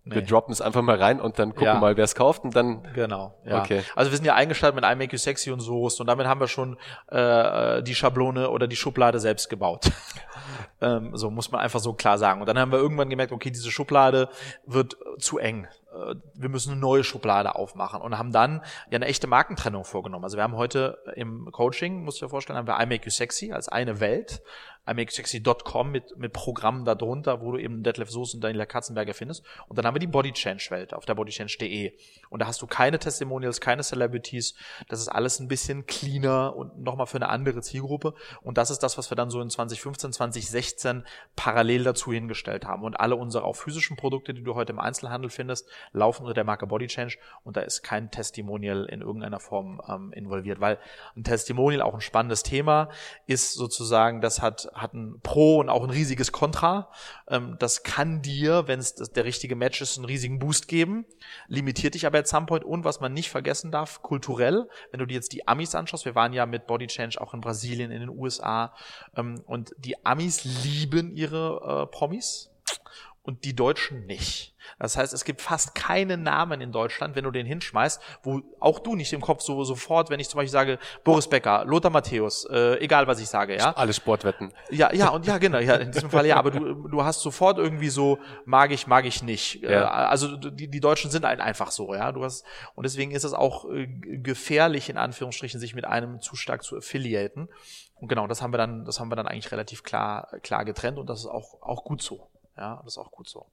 A: Nee. Wir droppen es einfach mal rein und dann gucken ja. mal, wer es kauft und dann.
B: Genau. Ja. Okay. Also wir sind ja eingestaltet mit I Make You Sexy und Soest und damit haben wir schon äh, die Schablone oder die Schublade selbst gebaut. ähm, so muss man einfach so klar sagen. Und dann haben wir irgendwann gemerkt, okay, diese Schublade wird zu eng. Äh, wir müssen eine neue Schublade aufmachen und haben dann ja eine echte Markentrennung vorgenommen. Also wir haben heute im Coaching, muss ich dir vorstellen, haben wir I Make You Sexy als eine Welt, imakesexy.com mit, mit Programmen darunter, wo du eben Detlef Soos und Daniela Katzenberger findest. Und dann haben wir die Body Change Welt auf der bodychange.de. Und da hast du keine Testimonials, keine Celebrities. Das ist alles ein bisschen cleaner und nochmal für eine andere Zielgruppe. Und das ist das, was wir dann so in 2015, 2016 parallel dazu hingestellt haben. Und alle unsere auch physischen Produkte, die du heute im Einzelhandel findest, laufen unter der Marke Body Change. Und da ist kein Testimonial in irgendeiner Form ähm, involviert. Weil ein Testimonial, auch ein spannendes Thema, ist sozusagen, das hat hat ein Pro und auch ein riesiges Contra. Ähm, das kann dir, wenn es der richtige Match ist, einen riesigen Boost geben, limitiert dich aber at some point und was man nicht vergessen darf, kulturell, wenn du dir jetzt die Amis anschaust, wir waren ja mit Body Change auch in Brasilien, in den USA ähm, und die Amis lieben ihre äh, Promis und die Deutschen nicht. Das heißt, es gibt fast keinen Namen in Deutschland, wenn du den hinschmeißt, wo auch du nicht im Kopf so sofort, wenn ich zum Beispiel sage, Boris Becker, Lothar Matthäus, äh, egal was ich sage, ja.
A: Alle Sportwetten.
B: Ja, ja, und ja, genau, ja, in diesem Fall ja, aber du, du hast sofort irgendwie so, mag ich, mag ich nicht. Ja. Äh, also die, die Deutschen sind halt einfach so, ja. Du hast, und deswegen ist es auch äh, gefährlich, in Anführungsstrichen, sich mit einem zu stark zu affiliaten. Und genau, das haben wir dann, das haben wir dann eigentlich relativ klar, klar getrennt und das ist auch, auch gut so. Ja, das ist auch gut so.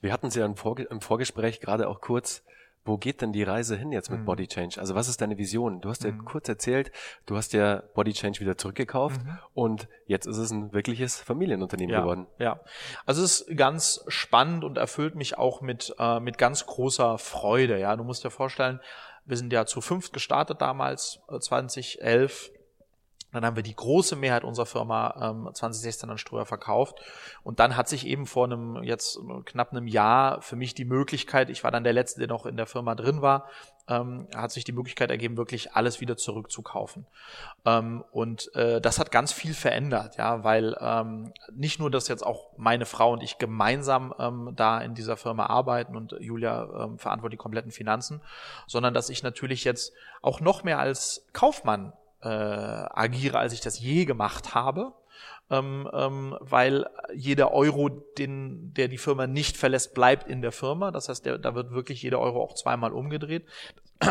A: Wir hatten es ja im, Vorge im Vorgespräch gerade auch kurz. Wo geht denn die Reise hin jetzt mit mhm. Body Change? Also was ist deine Vision? Du hast ja mhm. kurz erzählt, du hast ja Body Change wieder zurückgekauft mhm. und jetzt ist es ein wirkliches Familienunternehmen
B: ja,
A: geworden.
B: Ja, also es ist ganz spannend und erfüllt mich auch mit, äh, mit ganz großer Freude. Ja, du musst dir vorstellen, wir sind ja zu fünft gestartet damals, äh, 2011 dann haben wir die große Mehrheit unserer Firma ähm, 2016 an Ströer verkauft. Und dann hat sich eben vor einem, jetzt knapp einem Jahr für mich die Möglichkeit, ich war dann der Letzte, der noch in der Firma drin war, ähm, hat sich die Möglichkeit ergeben, wirklich alles wieder zurückzukaufen. Ähm, und äh, das hat ganz viel verändert, ja, weil ähm, nicht nur, dass jetzt auch meine Frau und ich gemeinsam ähm, da in dieser Firma arbeiten und Julia ähm, verantwortet die kompletten Finanzen, sondern dass ich natürlich jetzt auch noch mehr als Kaufmann äh, agiere, als ich das je gemacht habe. Ähm, ähm, weil jeder Euro, den, der die Firma nicht verlässt, bleibt in der Firma. Das heißt, der, da wird wirklich jeder Euro auch zweimal umgedreht.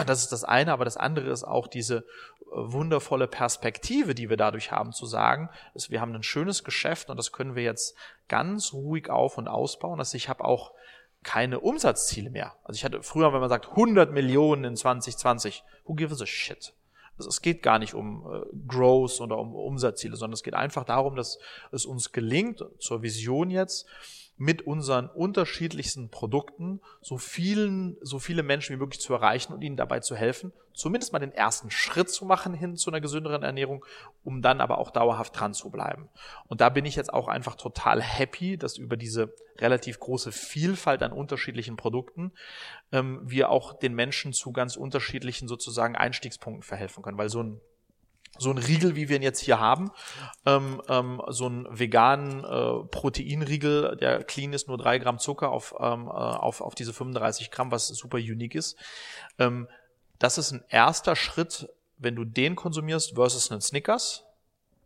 B: Das ist das eine, aber das andere ist auch diese äh, wundervolle Perspektive, die wir dadurch haben, zu sagen, dass wir haben ein schönes Geschäft und das können wir jetzt ganz ruhig auf und ausbauen. Also ich habe auch keine Umsatzziele mehr. Also ich hatte früher, wenn man sagt 100 Millionen in 2020, who gives a shit? Also es geht gar nicht um äh, Growth oder um Umsatzziele, sondern es geht einfach darum, dass es uns gelingt, zur Vision jetzt, mit unseren unterschiedlichsten Produkten so vielen, so viele Menschen wie möglich zu erreichen und ihnen dabei zu helfen, zumindest mal den ersten Schritt zu machen hin zu einer gesünderen Ernährung, um dann aber auch dauerhaft dran zu bleiben. Und da bin ich jetzt auch einfach total happy, dass über diese relativ große Vielfalt an unterschiedlichen Produkten ähm, wir auch den Menschen zu ganz unterschiedlichen sozusagen Einstiegspunkten verhelfen können, weil so ein so ein Riegel, wie wir ihn jetzt hier haben, ähm, ähm, so ein veganen äh, Proteinriegel, der clean ist, nur drei Gramm Zucker auf, ähm, äh, auf, auf diese 35 Gramm, was super unique ist. Ähm, das ist ein erster Schritt, wenn du den konsumierst versus einen Snickers.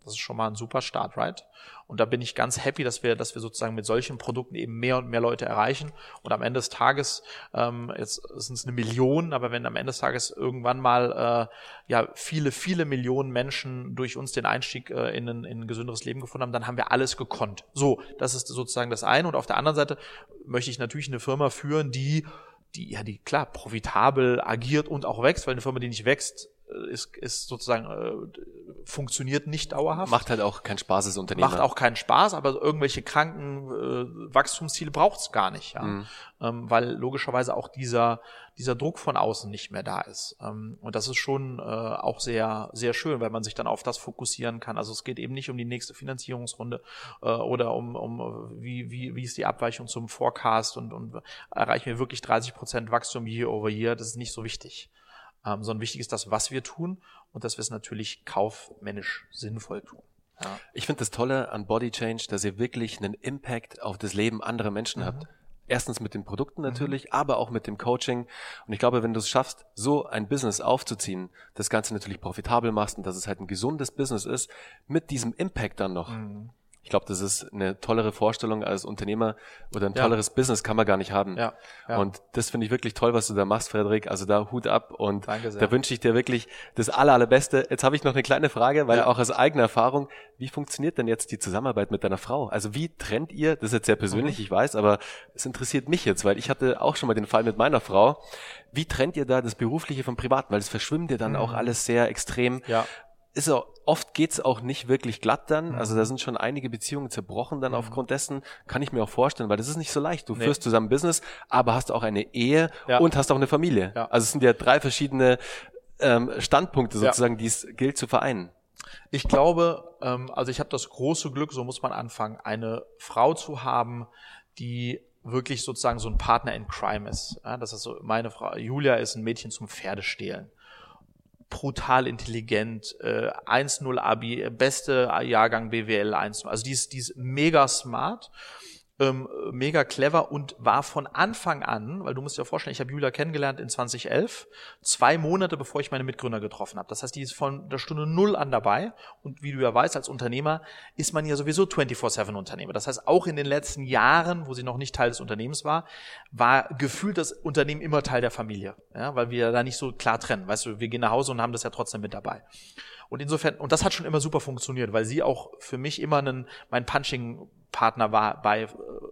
B: Das ist schon mal ein super Start, right? Und da bin ich ganz happy, dass wir, dass wir sozusagen mit solchen Produkten eben mehr und mehr Leute erreichen. Und am Ende des Tages, ähm, jetzt sind es eine Million, aber wenn am Ende des Tages irgendwann mal äh, ja viele, viele Millionen Menschen durch uns den Einstieg äh, in, ein, in ein gesünderes Leben gefunden haben, dann haben wir alles gekonnt. So, das ist sozusagen das eine. Und auf der anderen Seite möchte ich natürlich eine Firma führen, die die, ja, die klar profitabel agiert und auch wächst, weil eine Firma, die nicht wächst, ist, ist sozusagen äh, funktioniert nicht dauerhaft.
A: Macht halt auch keinen Spaß als Unternehmer.
B: Macht auch keinen Spaß, aber irgendwelche kranken äh, Wachstumsziele braucht's gar nicht, ja. Mhm. Ähm, weil logischerweise auch dieser, dieser Druck von außen nicht mehr da ist. Ähm, und das ist schon äh, auch sehr, sehr schön, weil man sich dann auf das fokussieren kann. Also es geht eben nicht um die nächste Finanzierungsrunde äh, oder um, um wie, wie, wie ist die Abweichung zum Forecast und, und erreichen wir wirklich 30 Prozent Wachstum year over year. Das ist nicht so wichtig. Ähm, sondern wichtig ist das, was wir tun und dass wir es natürlich kaufmännisch sinnvoll tun.
A: Ja. Ich finde das Tolle an Body Change, dass ihr wirklich einen Impact auf das Leben anderer Menschen mhm. habt. Erstens mit den Produkten natürlich, mhm. aber auch mit dem Coaching. Und ich glaube, wenn du es schaffst, so ein Business aufzuziehen, das Ganze natürlich profitabel machst und dass es halt ein gesundes Business ist, mit diesem Impact dann noch, mhm. Ich glaube, das ist eine tollere Vorstellung als Unternehmer oder ein tolleres ja. Business kann man gar nicht haben. Ja, ja. Und das finde ich wirklich toll, was du da machst, Frederik. Also da Hut ab und da wünsche ich dir wirklich das aller, allerbeste. Jetzt habe ich noch eine kleine Frage, weil auch aus eigener Erfahrung, wie funktioniert denn jetzt die Zusammenarbeit mit deiner Frau? Also wie trennt ihr, das ist jetzt sehr persönlich, mhm. ich weiß, aber es interessiert mich jetzt, weil ich hatte auch schon mal den Fall mit meiner Frau. Wie trennt ihr da das Berufliche vom Privaten? Weil es verschwimmt dir dann mhm. auch alles sehr extrem. Ja ist auch, oft geht's auch nicht wirklich glatt dann. Mhm. Also da sind schon einige Beziehungen zerbrochen dann mhm. aufgrund dessen. Kann ich mir auch vorstellen, weil das ist nicht so leicht. Du nee. führst zusammen Business, aber hast auch eine Ehe ja. und hast auch eine Familie. Ja. Also es sind ja drei verschiedene ähm, Standpunkte sozusagen, ja. die es gilt zu vereinen.
B: Ich glaube, ähm, also ich habe das große Glück, so muss man anfangen, eine Frau zu haben, die wirklich sozusagen so ein Partner in Crime ist. Ja, das ist so, meine Frau Julia ist ein Mädchen zum Pferdestehlen brutal intelligent, äh, 1-0 Abi, beste Jahrgang BWL 1 Also die ist, die ist mega smart ähm, mega clever und war von Anfang an, weil du musst dir vorstellen, ich habe Julia kennengelernt in 2011, zwei Monate bevor ich meine Mitgründer getroffen habe. Das heißt, die ist von der Stunde null an dabei und wie du ja weißt, als Unternehmer ist man ja sowieso 24-7 Unternehmer. Das heißt, auch in den letzten Jahren, wo sie noch nicht Teil des Unternehmens war, war gefühlt das Unternehmen immer Teil der Familie, ja, weil wir da nicht so klar trennen. Weißt du, wir gehen nach Hause und haben das ja trotzdem mit dabei. Und insofern, und das hat schon immer super funktioniert, weil sie auch für mich immer einen, mein Punching Partner war bei äh,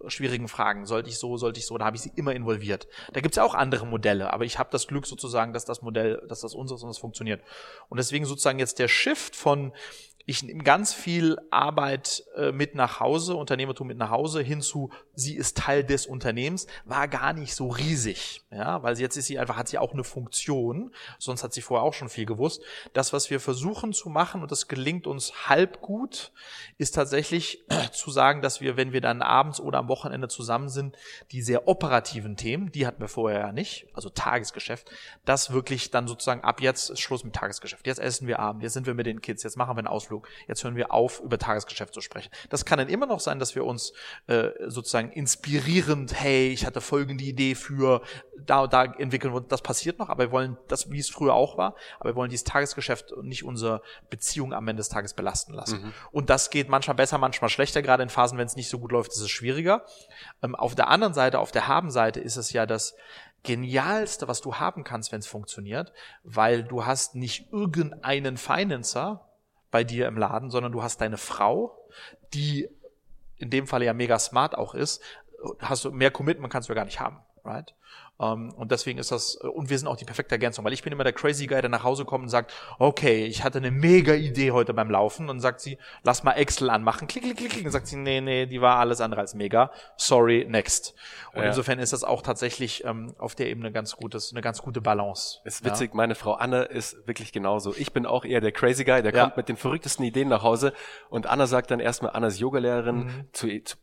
B: schwierigen Fragen. Sollte ich so, sollte ich so, da habe ich sie immer involviert. Da gibt's ja auch andere Modelle, aber ich habe das Glück sozusagen, dass das Modell, dass das unseres und das funktioniert. Und deswegen sozusagen jetzt der Shift von ich nehme ganz viel Arbeit äh, mit nach Hause, Unternehmertum mit nach Hause, hinzu, sie ist Teil des Unternehmens, war gar nicht so riesig, ja, weil jetzt ist sie einfach, hat sie auch eine Funktion, sonst hat sie vorher auch schon viel gewusst. Das, was wir versuchen zu machen, und das gelingt uns halb gut, ist tatsächlich äh, zu sagen, dass wir, wenn wir dann abends oder am Wochenende zusammen sind, die sehr operativen Themen, die hatten wir vorher ja nicht, also Tagesgeschäft, das wirklich dann sozusagen ab jetzt ist Schluss mit Tagesgeschäft. Jetzt essen wir Abend, jetzt sind wir mit den Kids, jetzt machen wir einen Ausflug Ausflug, jetzt hören wir auf, über Tagesgeschäft zu sprechen. Das kann dann immer noch sein, dass wir uns äh, sozusagen inspirierend, hey, ich hatte folgende Idee für, da da entwickeln wir, das passiert noch, aber wir wollen das, wie es früher auch war, aber wir wollen dieses Tagesgeschäft und nicht unsere Beziehung am Ende des Tages belasten lassen. Mhm. Und das geht manchmal besser, manchmal schlechter, gerade in Phasen, wenn es nicht so gut läuft, ist es schwieriger. Ähm, auf der anderen Seite, auf der Haben-Seite ist es ja das, genialste, was du haben kannst, wenn es funktioniert, weil du hast nicht irgendeinen Financer, bei dir im Laden, sondern du hast deine Frau, die in dem Fall ja mega smart auch ist, hast du mehr Commitment kannst du ja gar nicht haben, right? Ähm, und deswegen ist das, und wir sind auch die perfekte Ergänzung, weil ich bin immer der crazy Guy, der nach Hause kommt und sagt, okay, ich hatte eine mega Idee heute beim Laufen und sagt sie, lass mal Excel anmachen, klick, klick, klick, klick, und sagt sie, nee, nee, die war alles andere als mega, sorry, next. Und ja. insofern ist das auch tatsächlich ähm, auf der Ebene ganz gutes, eine ganz gute Balance.
A: Ist witzig, ja. meine Frau Anne ist wirklich genauso. Ich bin auch eher der crazy Guy, der ja. kommt mit den verrücktesten Ideen nach Hause und Anna sagt dann erstmal, Anna ist Yogalehrerin, mhm. zu, zu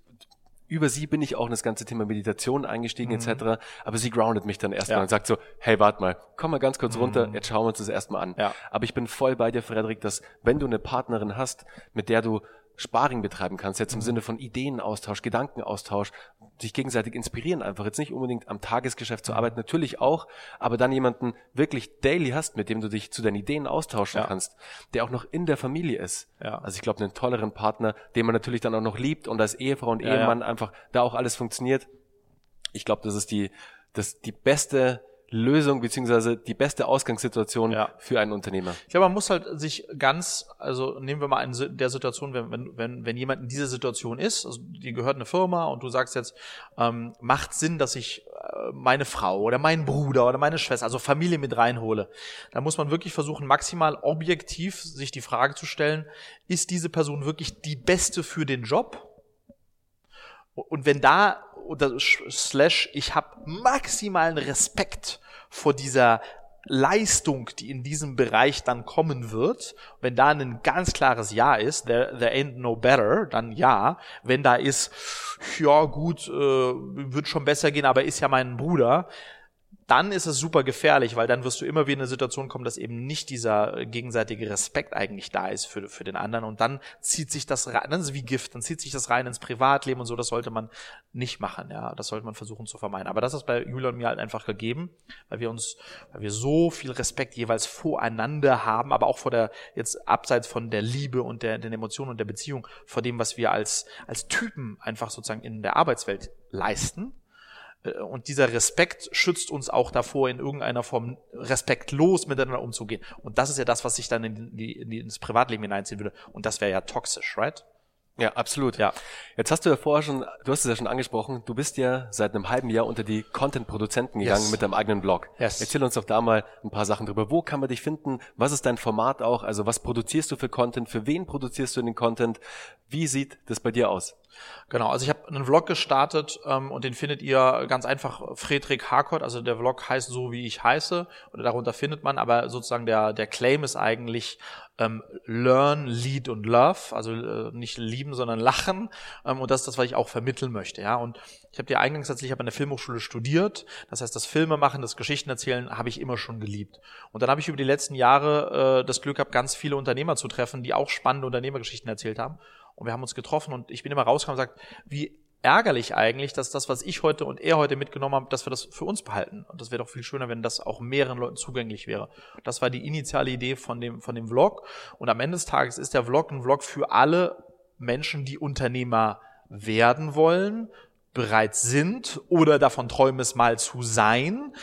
A: über sie bin ich auch in das ganze Thema Meditation eingestiegen mhm. etc. Aber sie groundet mich dann erstmal ja. und sagt so, hey, warte mal, komm mal ganz kurz mhm. runter, jetzt schauen wir uns das erstmal an. Ja. Aber ich bin voll bei dir, Frederik, dass wenn du eine Partnerin hast, mit der du Sparring betreiben kannst, jetzt im mhm. Sinne von Ideenaustausch, Gedankenaustausch, sich gegenseitig inspirieren einfach. Jetzt nicht unbedingt am Tagesgeschäft zu mhm. arbeiten, natürlich auch, aber dann jemanden wirklich daily hast, mit dem du dich zu deinen Ideen austauschen ja. kannst, der auch noch in der Familie ist. Ja. Also ich glaube, einen tolleren Partner, den man natürlich dann auch noch liebt und als Ehefrau und ja, Ehemann einfach da auch alles funktioniert. Ich glaube, das ist die, das die beste Lösung beziehungsweise die beste Ausgangssituation ja. für einen Unternehmer.
B: Ich glaube, man muss halt sich ganz, also nehmen wir mal in der Situation, wenn, wenn, wenn, wenn jemand in dieser Situation ist, also die gehört eine Firma und du sagst jetzt, ähm, macht Sinn, dass ich äh, meine Frau oder meinen Bruder oder meine Schwester, also Familie mit reinhole, dann muss man wirklich versuchen, maximal objektiv sich die Frage zu stellen, ist diese Person wirklich die beste für den Job? Und wenn da oder slash ich habe maximalen Respekt vor dieser Leistung, die in diesem Bereich dann kommen wird, wenn da ein ganz klares Ja ist, there, there ain't no better, dann ja. Wenn da ist, ja gut, äh, wird schon besser gehen, aber ist ja mein Bruder, dann ist es super gefährlich, weil dann wirst du immer wieder in eine Situation kommen, dass eben nicht dieser gegenseitige Respekt eigentlich da ist für, für den anderen. Und dann zieht sich das rein, dann ist es wie Gift, dann zieht sich das rein ins Privatleben und so, das sollte man nicht machen, ja, das sollte man versuchen zu vermeiden. Aber das ist bei Julia und mir halt einfach gegeben, weil wir uns, weil wir so viel Respekt jeweils voreinander haben, aber auch vor der, jetzt abseits von der Liebe und der, den Emotionen und der Beziehung, vor dem, was wir als, als Typen einfach sozusagen in der Arbeitswelt leisten, äh, und dieser Respekt schützt uns auch davor, in irgendeiner Form respektlos miteinander umzugehen. Und das ist ja das, was sich dann in die, in die, ins Privatleben hineinziehen würde. Und das wäre ja toxisch, right?
A: Ja, absolut. Ja. Jetzt hast du ja vorher schon, du hast es ja schon angesprochen, du bist ja seit einem halben Jahr unter die Content-Produzenten gegangen yes. mit deinem eigenen Blog. Yes. Erzähl uns doch da mal ein paar Sachen drüber. Wo kann man dich finden? Was ist dein Format auch? Also was produzierst du für Content? Für wen produzierst du den Content? Wie sieht das bei dir aus?
B: Genau, also ich habe einen Vlog gestartet ähm, und den findet ihr ganz einfach Friedrich Harkott, also der Vlog heißt so, wie ich heiße, oder darunter findet man, aber sozusagen der, der Claim ist eigentlich ähm, Learn, Lead und Love, also äh, nicht lieben, sondern lachen. Ähm, und das ist das, was ich auch vermitteln möchte, ja, und ich habe dir eingangs erzählt, ich habe an der Filmhochschule studiert, das heißt, das Filme machen, das Geschichten erzählen, habe ich immer schon geliebt. Und dann habe ich über die letzten Jahre äh, das Glück gehabt, ganz viele Unternehmer zu treffen, die auch spannende Unternehmergeschichten erzählt haben und wir haben uns getroffen und ich bin immer rausgekommen und gesagt, wie ärgerlich eigentlich, dass das, was ich heute und er heute mitgenommen haben, dass wir das für uns behalten. Und das wäre doch viel schöner, wenn das auch mehreren Leuten zugänglich wäre. Das war die initiale Idee von dem, von dem Vlog. Und am Ende des Tages ist der Vlog ein Vlog für alle Menschen, die Unternehmer werden wollen, bereits sind oder davon träumen, es mal zu sein.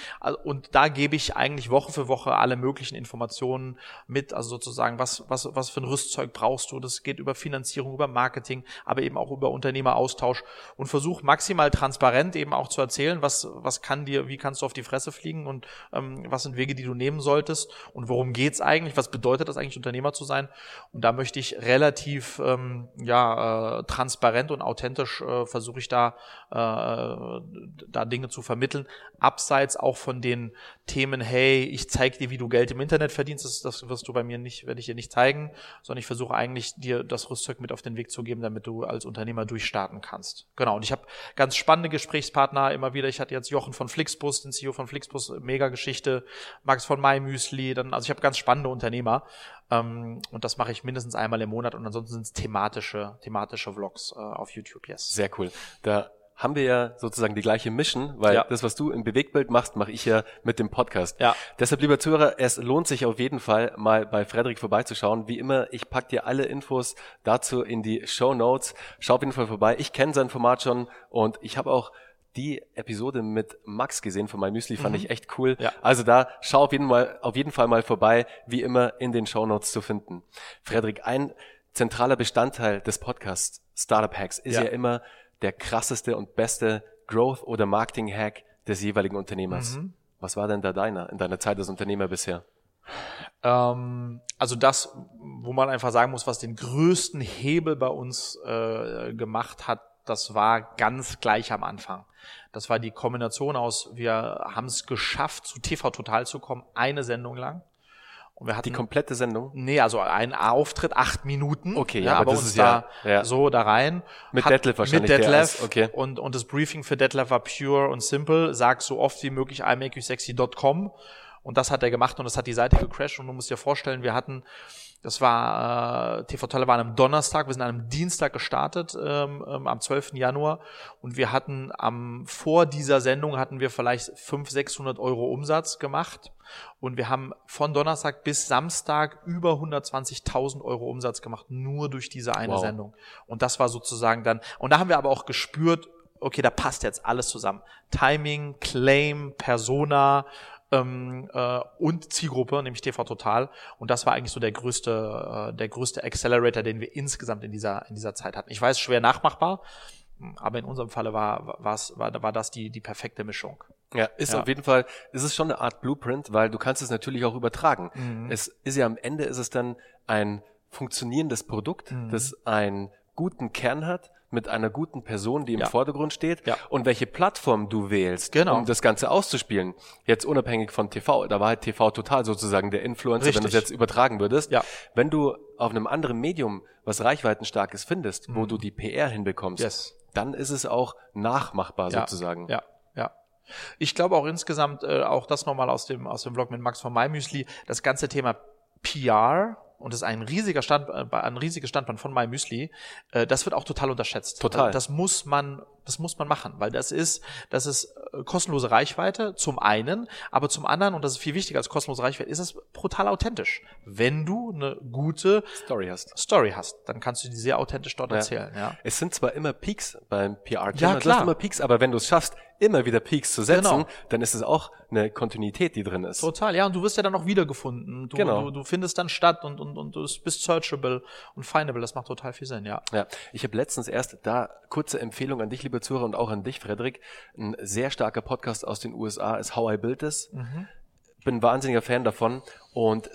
B: Und da gebe ich eigentlich Woche für Woche alle möglichen Informationen mit, also sozusagen, was, was, was für ein Rüstzeug brauchst du. Das geht über Finanzierung, über Marketing, aber eben auch über Unternehmeraustausch und versuche maximal transparent eben auch zu erzählen, was, was kann dir, wie kannst du auf die Fresse fliegen und ähm, was sind Wege, die du nehmen solltest und worum geht's eigentlich, was bedeutet das eigentlich, Unternehmer zu sein. Und da möchte ich relativ ähm, ja, äh, transparent und authentisch äh, versuche ich da äh, da Dinge zu vermitteln, abseits auch von den Themen, hey, ich zeige dir, wie du Geld im Internet verdienst, das, das wirst du bei mir nicht, werde ich dir nicht zeigen, sondern ich versuche eigentlich dir das Rüstzeug mit auf den Weg zu geben, damit du als Unternehmer durchstarten kannst. Genau, und ich habe ganz spannende Gesprächspartner immer wieder, ich hatte jetzt Jochen von Flixbus, den CEO von Flixbus, mega Geschichte, Max von MyMüsli, dann, also ich habe ganz spannende Unternehmer, ähm, und das mache ich mindestens einmal im Monat und ansonsten sind es thematische, thematische Vlogs äh, auf YouTube, yes.
A: Sehr cool. Da haben wir ja sozusagen die gleiche Mission, weil ja. das, was du im Bewegtbild machst, mache ich ja mit dem Podcast. Ja. Deshalb, lieber Zuhörer, es lohnt sich auf jeden Fall mal bei Frederik vorbeizuschauen. Wie immer, ich pack dir alle Infos dazu in die Show Notes. Schau auf jeden Fall vorbei. Ich kenne sein Format schon und ich habe auch die Episode mit Max gesehen von MyMüsli, fand mhm. ich echt cool. Ja. Also da schau auf jeden, mal, auf jeden Fall mal vorbei, wie immer in den Show Notes zu finden. Frederik, ein zentraler Bestandteil des Podcasts Startup Hacks ist ja, ja immer der krasseste und beste Growth- oder Marketing-Hack des jeweiligen Unternehmers. Mhm. Was war denn da deiner in deiner Zeit als Unternehmer bisher?
B: Ähm, also das, wo man einfach sagen muss, was den größten Hebel bei uns äh, gemacht hat, das war ganz gleich am Anfang. Das war die Kombination aus, wir haben es geschafft, zu TV Total zu kommen, eine Sendung lang.
A: Und wir hatten, die komplette Sendung?
B: Nee, also ein Auftritt, acht Minuten.
A: Okay, ja, aber, aber das ist da
B: ja, ja, so da rein.
A: Mit Detlef wahrscheinlich.
B: Mit Detlef. okay. Und, und das Briefing für Detlef war pure und simple. Sag so oft wie möglich imakeyousexy.com. Und das hat er gemacht und das hat die Seite gecrashed. Und du musst dir vorstellen, wir hatten das war, äh, TV Tolle war am Donnerstag, wir sind an einem Dienstag gestartet, ähm, ähm, am 12. Januar. Und wir hatten am, vor dieser Sendung hatten wir vielleicht 500, 600 Euro Umsatz gemacht. Und wir haben von Donnerstag bis Samstag über 120.000 Euro Umsatz gemacht, nur durch diese eine wow. Sendung. Und das war sozusagen dann, und da haben wir aber auch gespürt, okay, da passt jetzt alles zusammen. Timing, Claim, Persona, ähm, äh, und Zielgruppe, nämlich TV Total. Und das war eigentlich so der größte, äh, der größte Accelerator, den wir insgesamt in dieser, in dieser Zeit hatten. Ich weiß, schwer nachmachbar. Aber in unserem Falle war, war's, war, war das die, die perfekte Mischung.
A: Ja, ist ja. auf jeden Fall, ist es schon eine Art Blueprint, weil du kannst es natürlich auch übertragen. Mhm. Es ist ja am Ende ist es dann ein funktionierendes Produkt, mhm. das einen guten Kern hat, mit einer guten Person, die im ja. Vordergrund steht ja. und welche Plattform du wählst, genau. um das Ganze auszuspielen. Jetzt unabhängig von TV, da war halt TV total sozusagen der Influencer, Richtig. wenn du es jetzt übertragen würdest. Ja. Wenn du auf einem anderen Medium was reichweitenstarkes findest, mhm. wo du die PR hinbekommst, yes. Dann ist es auch nachmachbar
B: ja.
A: sozusagen.
B: Ja, ja. Ich glaube auch insgesamt, äh, auch das nochmal aus dem, aus dem Vlog mit Max von MyMüsli, das ganze Thema PR und das ist ein riesiger Stand, äh, ein riesiges Standbein von MyMüsli, äh, das wird auch total unterschätzt.
A: Total.
B: Das muss man das muss man machen, weil das ist, das ist äh, kostenlose Reichweite zum einen, aber zum anderen, und das ist viel wichtiger als kostenlose Reichweite, ist es brutal authentisch. Wenn du eine gute
A: Story hast,
B: Story hast, dann kannst du die sehr authentisch dort ja. erzählen. Ja.
A: Es sind zwar immer Peaks beim PR-Thema, ja, hast immer Peaks, aber wenn du es schaffst, immer wieder Peaks zu setzen, genau. dann ist es auch eine Kontinuität, die drin ist.
B: Total, ja, und du wirst ja dann auch wiedergefunden. Du, genau. du, du findest dann statt und, und, und du bist searchable und findable. Das macht total viel Sinn, ja.
A: Ja, ich habe letztens erst da kurze Empfehlung an dich, liebe Zuhörer, und auch an dich, Frederik. Ein sehr starker Podcast aus den USA ist How I Built This. Mhm. Bin ein wahnsinniger Fan davon und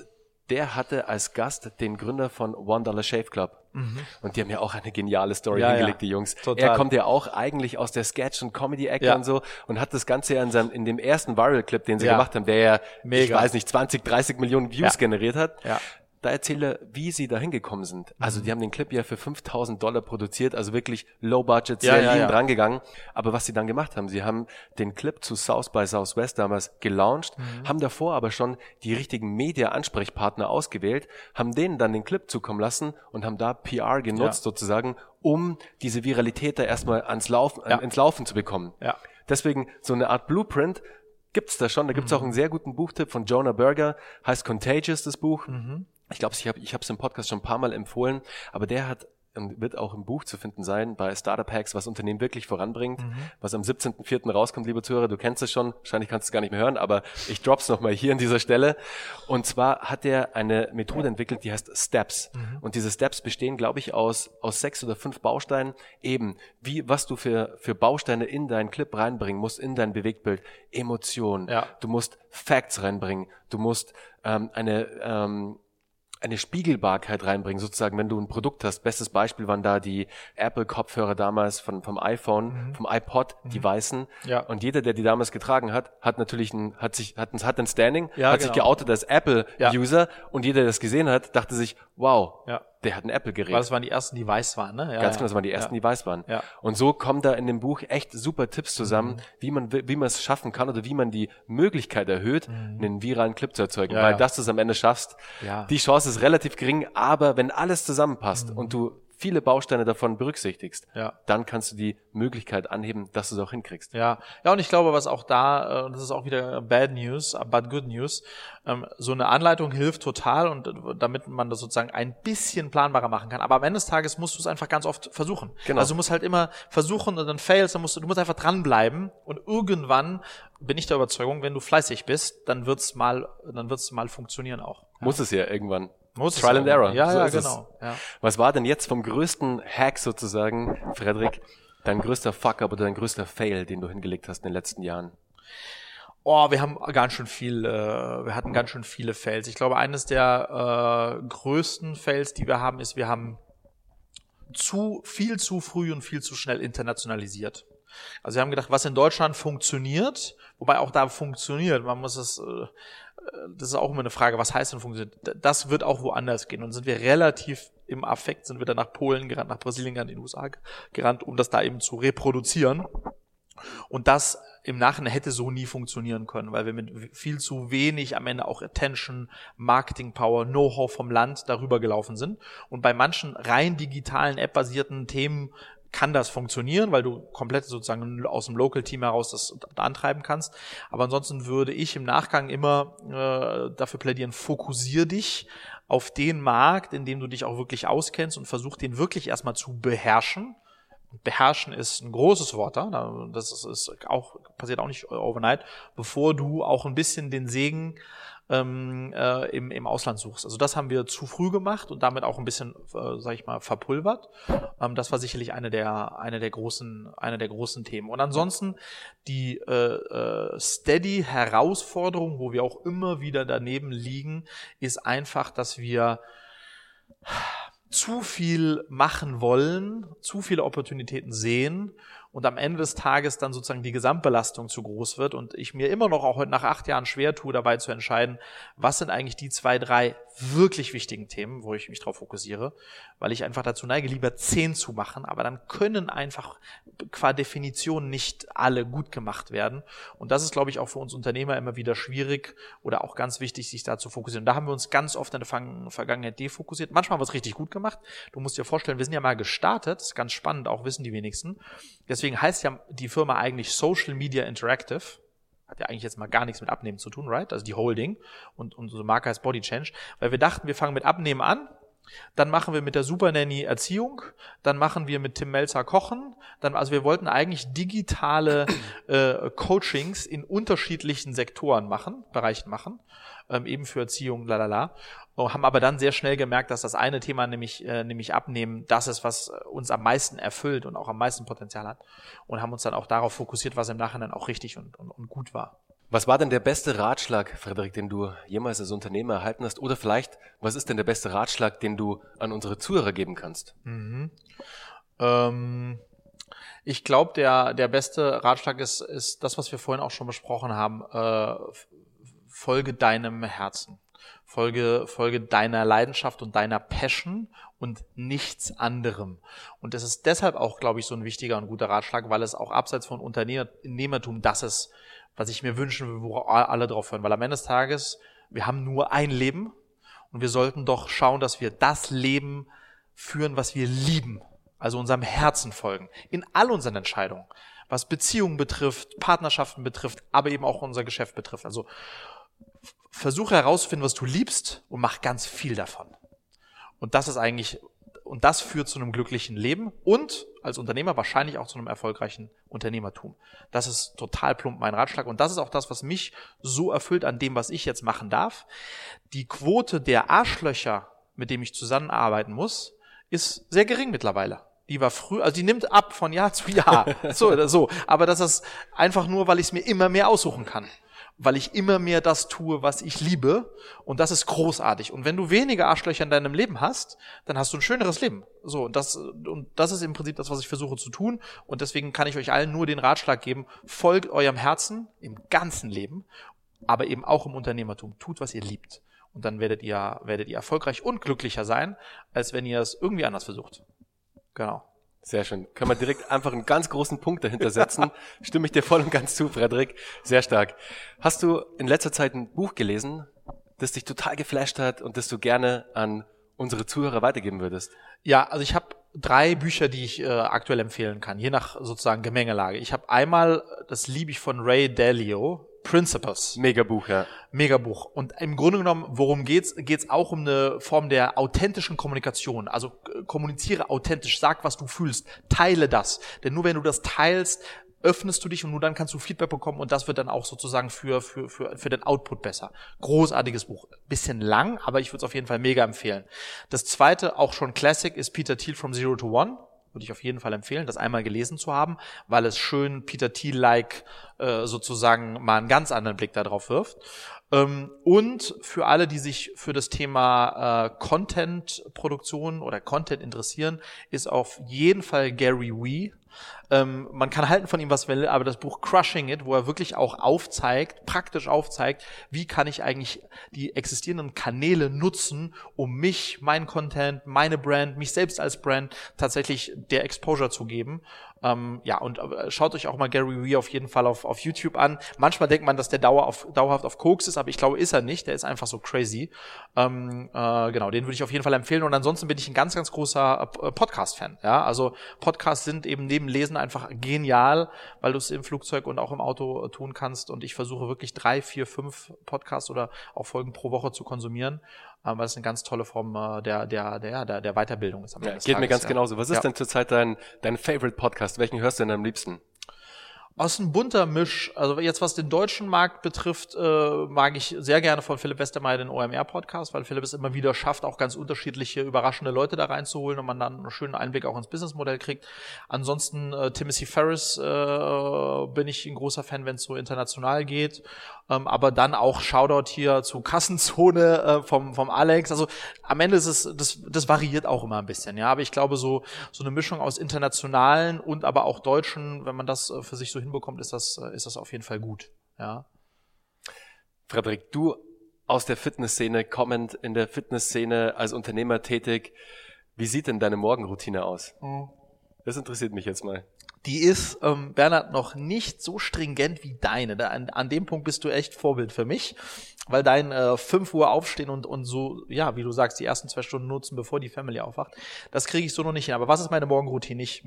A: der hatte als Gast den Gründer von One Dollar Shave Club. Mhm. Und die haben ja auch eine geniale Story ja, hingelegt, ja. die Jungs. Total. Er kommt ja auch eigentlich aus der Sketch- und Comedy-Ecke ja. und so und hat das Ganze ja in, seinem, in dem ersten Viral-Clip, den sie gemacht haben, der ja, Mega. ich weiß nicht, 20, 30 Millionen Views generiert hat. Ja da erzähle, wie sie da hingekommen sind. Also mhm. die haben den Clip ja für 5000 Dollar produziert, also wirklich low budget, sehr ja, ja, ja. drangegangen. Aber was sie dann gemacht haben, sie haben den Clip zu South by Southwest damals gelauncht, mhm. haben davor aber schon die richtigen Media-Ansprechpartner ausgewählt, haben denen dann den Clip zukommen lassen und haben da PR genutzt sozusagen, um diese Viralität da erstmal ans Laufen, äh, ins Laufen zu bekommen. Ja. Deswegen so eine Art Blueprint, gibt's da schon. Da gibt's mhm. auch einen sehr guten Buchtipp von Jonah Berger, heißt Contagious, das Buch. Mhm ich glaube, ich habe ich es im Podcast schon ein paar Mal empfohlen, aber der hat und wird auch im Buch zu finden sein bei Startup Hacks, was Unternehmen wirklich voranbringt, mhm. was am 17.04. rauskommt, liebe Zuhörer, du kennst es schon, wahrscheinlich kannst du es gar nicht mehr hören, aber ich drop's nochmal hier an dieser Stelle. Und zwar hat er eine Methode entwickelt, die heißt Steps. Mhm. Und diese Steps bestehen, glaube ich, aus, aus sechs oder fünf Bausteinen, eben wie, was du für, für Bausteine in deinen Clip reinbringen musst, in dein Bewegtbild, Emotionen, ja. du musst Facts reinbringen, du musst ähm, eine, ähm, eine Spiegelbarkeit reinbringen, sozusagen, wenn du ein Produkt hast. Bestes Beispiel waren da die Apple-Kopfhörer damals von, vom iPhone, mhm. vom iPod, mhm. die weißen. Ja. Und jeder, der die damals getragen hat, hat natürlich ein, hat sich, hat ein, hat ein Standing, ja, hat genau. sich geoutet als Apple-User ja. und jeder, der das gesehen hat, dachte sich, wow, ja der hat ein Apple-Gerät.
B: Das waren die ersten, die weiß waren, ne?
A: Ja, Ganz genau, das waren die ersten, ja. die weiß waren. Ja. Und so kommen da in dem Buch echt super Tipps zusammen, mhm. wie man wie man es schaffen kann oder wie man die Möglichkeit erhöht, mhm. einen viralen Clip zu erzeugen. Ja, Weil dass du es am Ende schaffst, ja. die Chance ist relativ gering, aber wenn alles zusammenpasst mhm. und du viele Bausteine davon berücksichtigst, ja. dann kannst du die Möglichkeit anheben, dass du es auch hinkriegst.
B: Ja, ja, und ich glaube, was auch da, äh, das ist auch wieder Bad News, but Good News, ähm, so eine Anleitung hilft total und äh, damit man das sozusagen ein bisschen planbarer machen kann. Aber am Ende des Tages musst du es einfach ganz oft versuchen. Genau. Also du musst halt immer versuchen und dann fails, dann musst du, du musst einfach dranbleiben und irgendwann bin ich der Überzeugung, wenn du fleißig bist, dann wird's mal, dann wird's mal funktionieren auch.
A: Ja. Muss es ja irgendwann.
B: Muss Trial and Error.
A: Ja, so ja, genau. Ja. Was war denn jetzt vom größten Hack sozusagen, Frederik, dein größter Fuck-up oder dein größter Fail, den du hingelegt hast in den letzten Jahren?
B: Oh, wir haben ganz schön viel, äh, wir hatten ganz schön viele Fails. Ich glaube, eines der äh, größten Fails, die wir haben, ist, wir haben zu viel zu früh und viel zu schnell internationalisiert. Also wir haben gedacht, was in Deutschland funktioniert, wobei auch da funktioniert, man muss es äh, das ist auch immer eine Frage, was heißt denn funktioniert? Das wird auch woanders gehen. Und sind wir relativ im Affekt, sind wir dann nach Polen gerannt, nach Brasilien gerannt, in den USA gerannt, um das da eben zu reproduzieren. Und das im Nachhinein hätte so nie funktionieren können, weil wir mit viel zu wenig am Ende auch Attention, Marketing Power, Know-how vom Land darüber gelaufen sind. Und bei manchen rein digitalen, app-basierten Themen kann das funktionieren, weil du komplett sozusagen aus dem Local-Team heraus das antreiben kannst. Aber ansonsten würde ich im Nachgang immer äh, dafür plädieren, fokussier dich auf den Markt, in dem du dich auch wirklich auskennst und versuch den wirklich erstmal zu beherrschen. Beherrschen ist ein großes Wort da. Das ist, ist auch, passiert auch nicht overnight, bevor du auch ein bisschen den Segen ähm, äh, im, im Ausland suchst. Also das haben wir zu früh gemacht und damit auch ein bisschen, äh, sag ich mal, verpulvert. Ähm, das war sicherlich eine der, eine der großen, eine der großen Themen. Und ansonsten die äh, äh, steady Herausforderung, wo wir auch immer wieder daneben liegen, ist einfach, dass wir zu viel machen wollen, zu viele Opportunitäten sehen und am Ende des Tages dann sozusagen die Gesamtbelastung zu groß wird und ich mir immer noch auch heute nach acht Jahren schwer tue, dabei zu entscheiden, was sind eigentlich die zwei, drei wirklich wichtigen Themen, wo ich mich drauf fokussiere, weil ich einfach dazu neige, lieber zehn zu machen, aber dann können einfach qua Definition nicht alle gut gemacht werden. Und das ist, glaube ich, auch für uns Unternehmer immer wieder schwierig oder auch ganz wichtig, sich da zu fokussieren. Da haben wir uns ganz oft in der Vergangenheit defokussiert. Manchmal haben wir es richtig gut gemacht. Du musst dir vorstellen, wir sind ja mal gestartet, ist ganz spannend, auch wissen die wenigsten. Deswegen heißt ja die Firma eigentlich Social Media Interactive hat ja eigentlich jetzt mal gar nichts mit Abnehmen zu tun, right? Also die Holding und unsere Marke heißt Body Change, weil wir dachten, wir fangen mit Abnehmen an, dann machen wir mit der Super Nanny Erziehung, dann machen wir mit Tim Melzer Kochen, dann also wir wollten eigentlich digitale äh, Coachings in unterschiedlichen Sektoren machen, Bereichen machen, ähm, eben für Erziehung, lalala haben aber dann sehr schnell gemerkt, dass das eine Thema, nämlich, äh, nämlich Abnehmen, das ist, was uns am meisten erfüllt und auch am meisten Potenzial hat. Und haben uns dann auch darauf fokussiert, was im Nachhinein auch richtig und, und, und gut war.
A: Was war denn der beste Ratschlag, Frederik, den du jemals als Unternehmer erhalten hast? Oder vielleicht, was ist denn der beste Ratschlag, den du an unsere Zuhörer geben kannst? Mhm.
B: Ähm, ich glaube, der, der beste Ratschlag ist, ist das, was wir vorhin auch schon besprochen haben. Äh, folge deinem Herzen. Folge, folge deiner Leidenschaft und deiner Passion und nichts anderem. Und das ist deshalb auch, glaube ich, so ein wichtiger und guter Ratschlag, weil es auch abseits von Unternehmertum das ist, was ich mir wünschen will, wo alle drauf hören. Weil am Ende des Tages, wir haben nur ein Leben und wir sollten doch schauen, dass wir das Leben führen, was wir lieben. Also unserem Herzen folgen. In all unseren Entscheidungen. Was Beziehungen betrifft, Partnerschaften betrifft, aber eben auch unser Geschäft betrifft. Also versuche herauszufinden, was du liebst und mach ganz viel davon. Und das ist eigentlich, und das führt zu einem glücklichen Leben und als Unternehmer wahrscheinlich auch zu einem erfolgreichen Unternehmertum. Das ist total plump mein Ratschlag und das ist auch das, was mich so erfüllt an dem, was ich jetzt machen darf. Die Quote der Arschlöcher, mit dem ich zusammenarbeiten muss, ist sehr gering mittlerweile. Die war früh, also die nimmt ab von Jahr zu Jahr. So oder so. Aber das ist einfach nur, weil ich es mir immer mehr aussuchen kann weil ich immer mehr das tue, was ich liebe. Und das ist großartig. Und wenn du weniger Arschlöcher in deinem Leben hast, dann hast du ein schöneres Leben. So, und das, und das ist im Prinzip das, was ich versuche zu tun. Und deswegen kann ich euch allen nur den Ratschlag geben, folgt eurem Herzen im ganzen Leben, aber eben auch im Unternehmertum. Tut, was ihr liebt. Und dann werdet ihr, werdet ihr erfolgreich und glücklicher sein, als wenn ihr es irgendwie anders versucht. Genau.
A: Sehr schön. Können wir direkt einfach einen ganz großen Punkt dahinter setzen. Stimme ich dir voll und ganz zu, Frederik. Sehr stark. Hast du in letzter Zeit ein Buch gelesen, das dich total geflasht hat und das du gerne an unsere Zuhörer weitergeben würdest?
B: Ja, also ich habe drei Bücher, die ich äh, aktuell empfehlen kann, je nach sozusagen Gemengelage. Ich habe einmal, das liebe ich von Ray Dalio, Principles.
A: Megabuch, ja.
B: Megabuch. Und im Grunde genommen, worum geht's? Geht's auch um eine Form der authentischen Kommunikation. Also äh, kommuniziere authentisch, sag, was du fühlst, teile das. Denn nur wenn du das teilst, öffnest du dich und nur dann kannst du Feedback bekommen und das wird dann auch sozusagen für, für, für, für den Output besser. Großartiges Buch. Bisschen lang, aber ich würde es auf jeden Fall mega empfehlen. Das zweite, auch schon Classic, ist Peter Thiel from Zero to One würde ich auf jeden Fall empfehlen, das einmal gelesen zu haben, weil es schön Peter Thiel-like äh, sozusagen mal einen ganz anderen Blick darauf wirft. Ähm, und für alle, die sich für das Thema äh, Content-Produktion oder Content interessieren, ist auf jeden Fall Gary Wee ähm, man kann halten von ihm, was will, aber das Buch Crushing It, wo er wirklich auch aufzeigt, praktisch aufzeigt, wie kann ich eigentlich die existierenden Kanäle nutzen, um mich, mein Content, meine Brand, mich selbst als Brand tatsächlich der Exposure zu geben. Ähm, ja, und äh, schaut euch auch mal Gary Vee auf jeden Fall auf, auf YouTube an. Manchmal denkt man, dass der Dauer auf, dauerhaft auf Koks ist, aber ich glaube, ist er nicht. Der ist einfach so crazy. Ähm, äh, genau, den würde ich auf jeden Fall empfehlen. Und ansonsten bin ich ein ganz, ganz großer äh, Podcast-Fan. Ja, also Podcasts sind eben neben Lesen einfach genial, weil du es im Flugzeug und auch im Auto äh, tun kannst. Und ich versuche wirklich drei, vier, fünf Podcasts oder auch Folgen pro Woche zu konsumieren ähm, weil es eine ganz tolle Form äh, der, der, der, der, der Weiterbildung ist.
A: Ja, geht Tages, mir ganz ja. genauso. Was ist ja. denn zurzeit dein, dein Favorite Podcast? Welchen hörst du denn am liebsten?
B: Aus ein bunter Misch. Also jetzt was den deutschen Markt betrifft, äh, mag ich sehr gerne von Philipp Westermeier den OMR-Podcast, weil Philipp es immer wieder schafft, auch ganz unterschiedliche, überraschende Leute da reinzuholen und man dann einen schönen Einblick auch ins Businessmodell kriegt. Ansonsten äh, Timothy Ferris äh, bin ich ein großer Fan, wenn es so international geht. Ähm, aber dann auch Shoutout hier zu Kassenzone äh, vom, vom Alex. Also am Ende ist es, das, das variiert auch immer ein bisschen, ja. Aber ich glaube, so, so eine Mischung aus internationalen und aber auch deutschen, wenn man das äh, für sich so hinbekommt, ist das, äh, ist das auf jeden Fall gut, ja.
A: Frederik, du aus der Fitnessszene kommend, in der Fitnessszene als Unternehmer tätig, wie sieht denn deine Morgenroutine aus? Mhm. Das interessiert mich jetzt mal
B: die ist, ähm, Bernhard, noch nicht so stringent wie deine. Da, an, an dem Punkt bist du echt Vorbild für mich, weil dein äh, 5 Uhr aufstehen und, und so, ja, wie du sagst, die ersten zwei Stunden nutzen, bevor die Family aufwacht, das kriege ich so noch nicht hin. Aber was ist meine Morgenroutine? Ich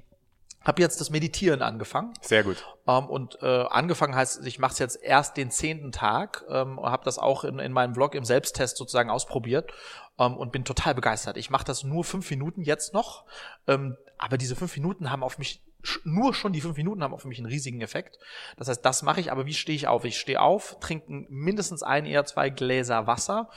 B: habe jetzt das Meditieren angefangen.
A: Sehr gut.
B: Ähm, und äh, angefangen heißt, ich mache es jetzt erst den zehnten Tag ähm, und habe das auch in, in meinem Vlog im Selbsttest sozusagen ausprobiert ähm, und bin total begeistert. Ich mache das nur fünf Minuten jetzt noch, ähm, aber diese fünf Minuten haben auf mich nur schon die fünf Minuten haben auf mich einen riesigen Effekt. Das heißt, das mache ich, aber wie stehe ich auf? Ich stehe auf, trinke mindestens ein, eher zwei Gläser Wasser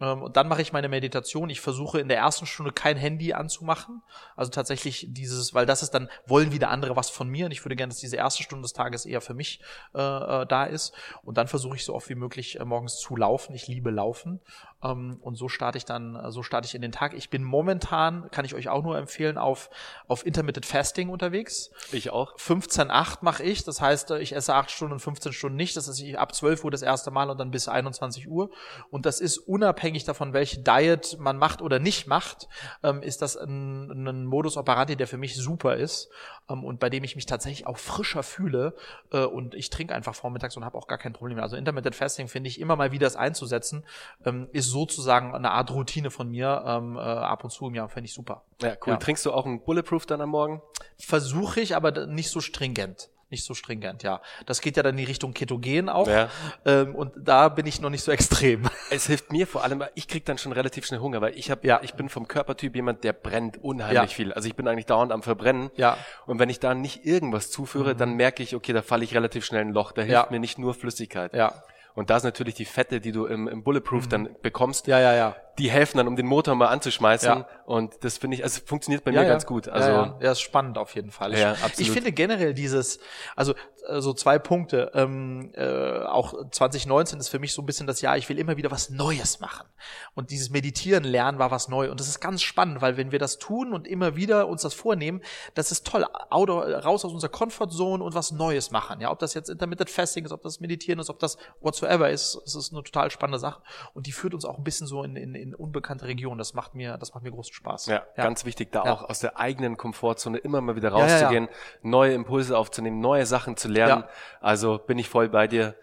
B: und dann mache ich meine Meditation. Ich versuche in der ersten Stunde kein Handy anzumachen. Also tatsächlich dieses, weil das ist dann, wollen wieder andere was von mir. Und ich würde gerne, dass diese erste Stunde des Tages eher für mich äh, äh da ist. Und dann versuche ich so oft wie möglich äh, morgens zu laufen. Ich liebe Laufen. Ähm, und so starte ich dann, äh, so starte ich in den Tag. Ich bin momentan, kann ich euch auch nur empfehlen, auf, auf Intermittent Fasting unterwegs.
A: Ich auch.
B: 15,8 mache ich. Das heißt, äh, ich esse acht Stunden und 15 Stunden nicht. Das ist ab 12 Uhr das erste Mal und dann bis 21 Uhr. Und das ist unabhängig davon, welche Diet man macht oder nicht macht, ähm, ist das ein, ein Modus operandi, der für mich super ist ähm, und bei dem ich mich tatsächlich auch frischer fühle. Äh, und ich trinke einfach vormittags und habe auch gar kein Problem mehr. Also Intermittent Fasting finde ich immer mal wieder das einzusetzen, ähm, ist sozusagen eine Art Routine von mir ähm, äh, ab und zu im Jahr, finde ich super.
A: Ja, cool. Ja. Trinkst du auch einen Bulletproof dann am Morgen?
B: Versuche ich, aber nicht so stringent nicht so stringent, ja. Das geht ja dann in die Richtung Ketogen auch. Ja. Ähm, und da bin ich noch nicht so extrem.
A: Es hilft mir vor allem, ich krieg dann schon relativ schnell Hunger, weil ich habe, ja. ich bin vom Körpertyp jemand, der brennt unheimlich ja. viel. Also ich bin eigentlich dauernd am Verbrennen.
B: Ja.
A: Und wenn ich da nicht irgendwas zuführe, mhm. dann merke ich, okay, da falle ich relativ schnell in ein Loch. Da hilft ja. mir nicht nur Flüssigkeit.
B: Ja.
A: Und da ist natürlich die Fette, die du im, im Bulletproof mhm. dann bekommst.
B: Ja, ja, ja
A: die helfen dann, um den Motor mal anzuschmeißen. Ja. Und das finde ich, also funktioniert bei
B: ja,
A: mir
B: ja.
A: ganz gut. Also
B: ja, ja. ist spannend auf jeden Fall. Ja, absolut. Ich finde generell dieses, also äh, so zwei Punkte. Ähm, äh, auch 2019 ist für mich so ein bisschen das Jahr, ich will immer wieder was Neues machen. Und dieses Meditieren lernen war was neu. Und das ist ganz spannend, weil wenn wir das tun und immer wieder uns das vornehmen, das ist toll. Outdoor, raus aus unserer Comfortzone und was Neues machen. Ja, ob das jetzt Intermittent Fasting ist, ob das Meditieren ist, ob das whatsoever ist, es ist eine total spannende Sache. Und die führt uns auch ein bisschen so in, in, in unbekannte Regionen. Das macht mir, das macht mir großen Spaß.
A: Ja, ja. ganz wichtig, da ja. auch aus der eigenen Komfortzone immer mal wieder rauszugehen, ja, neue Impulse aufzunehmen, neue Sachen zu lernen. Also bin ich voll bei dir.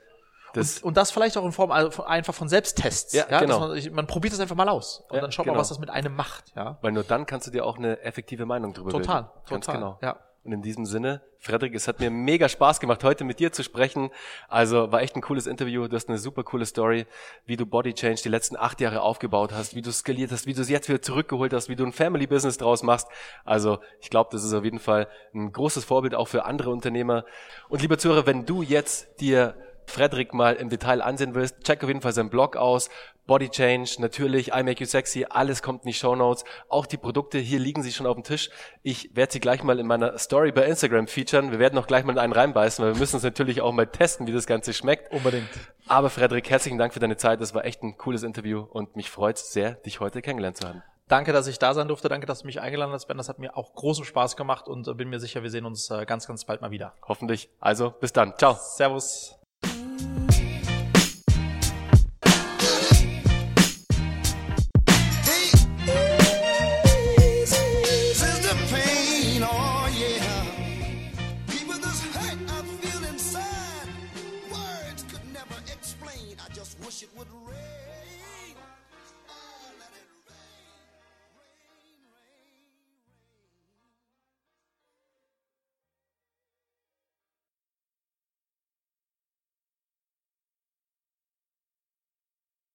B: Das und, und, das vielleicht auch in Form einfach von Selbsttests. Ja, genau. Man, man, probiert das einfach mal aus und dann schaut genau. mal, was das mit einem macht. Ja.
A: Weil nur dann kannst du dir auch eine effektive Meinung drüber
B: total,
A: bilden.
B: Total, total. Genau.
A: Ja. Und in diesem Sinne, Frederik, es hat mir mega Spaß gemacht, heute mit dir zu sprechen. Also war echt ein cooles Interview. Du hast eine super coole Story, wie du Body Change die letzten acht Jahre aufgebaut hast, wie du skaliert hast, wie du es jetzt wieder zurückgeholt hast, wie du ein Family Business draus machst. Also ich glaube, das ist auf jeden Fall ein großes Vorbild auch für andere Unternehmer. Und lieber Zuhörer, wenn du jetzt dir Frederik mal im Detail ansehen willst, check auf jeden Fall seinen Blog aus. Body Change, natürlich, I Make You Sexy, alles kommt in die Show Notes. Auch die Produkte, hier liegen sie schon auf dem Tisch. Ich werde sie gleich mal in meiner Story bei Instagram featuren. Wir werden auch gleich mal in einen reinbeißen, weil wir müssen es natürlich auch mal testen, wie das Ganze schmeckt.
B: Unbedingt.
A: Aber Frederik, herzlichen Dank für deine Zeit. Das war echt ein cooles Interview und mich freut sehr, dich heute kennengelernt zu haben.
B: Danke, dass ich da sein durfte. Danke, dass du mich eingeladen hast, Ben. Das hat mir auch großen Spaß gemacht und äh, bin mir sicher, wir sehen uns äh, ganz, ganz bald mal wieder.
A: Hoffentlich. Also, bis dann. Ciao.
B: Servus.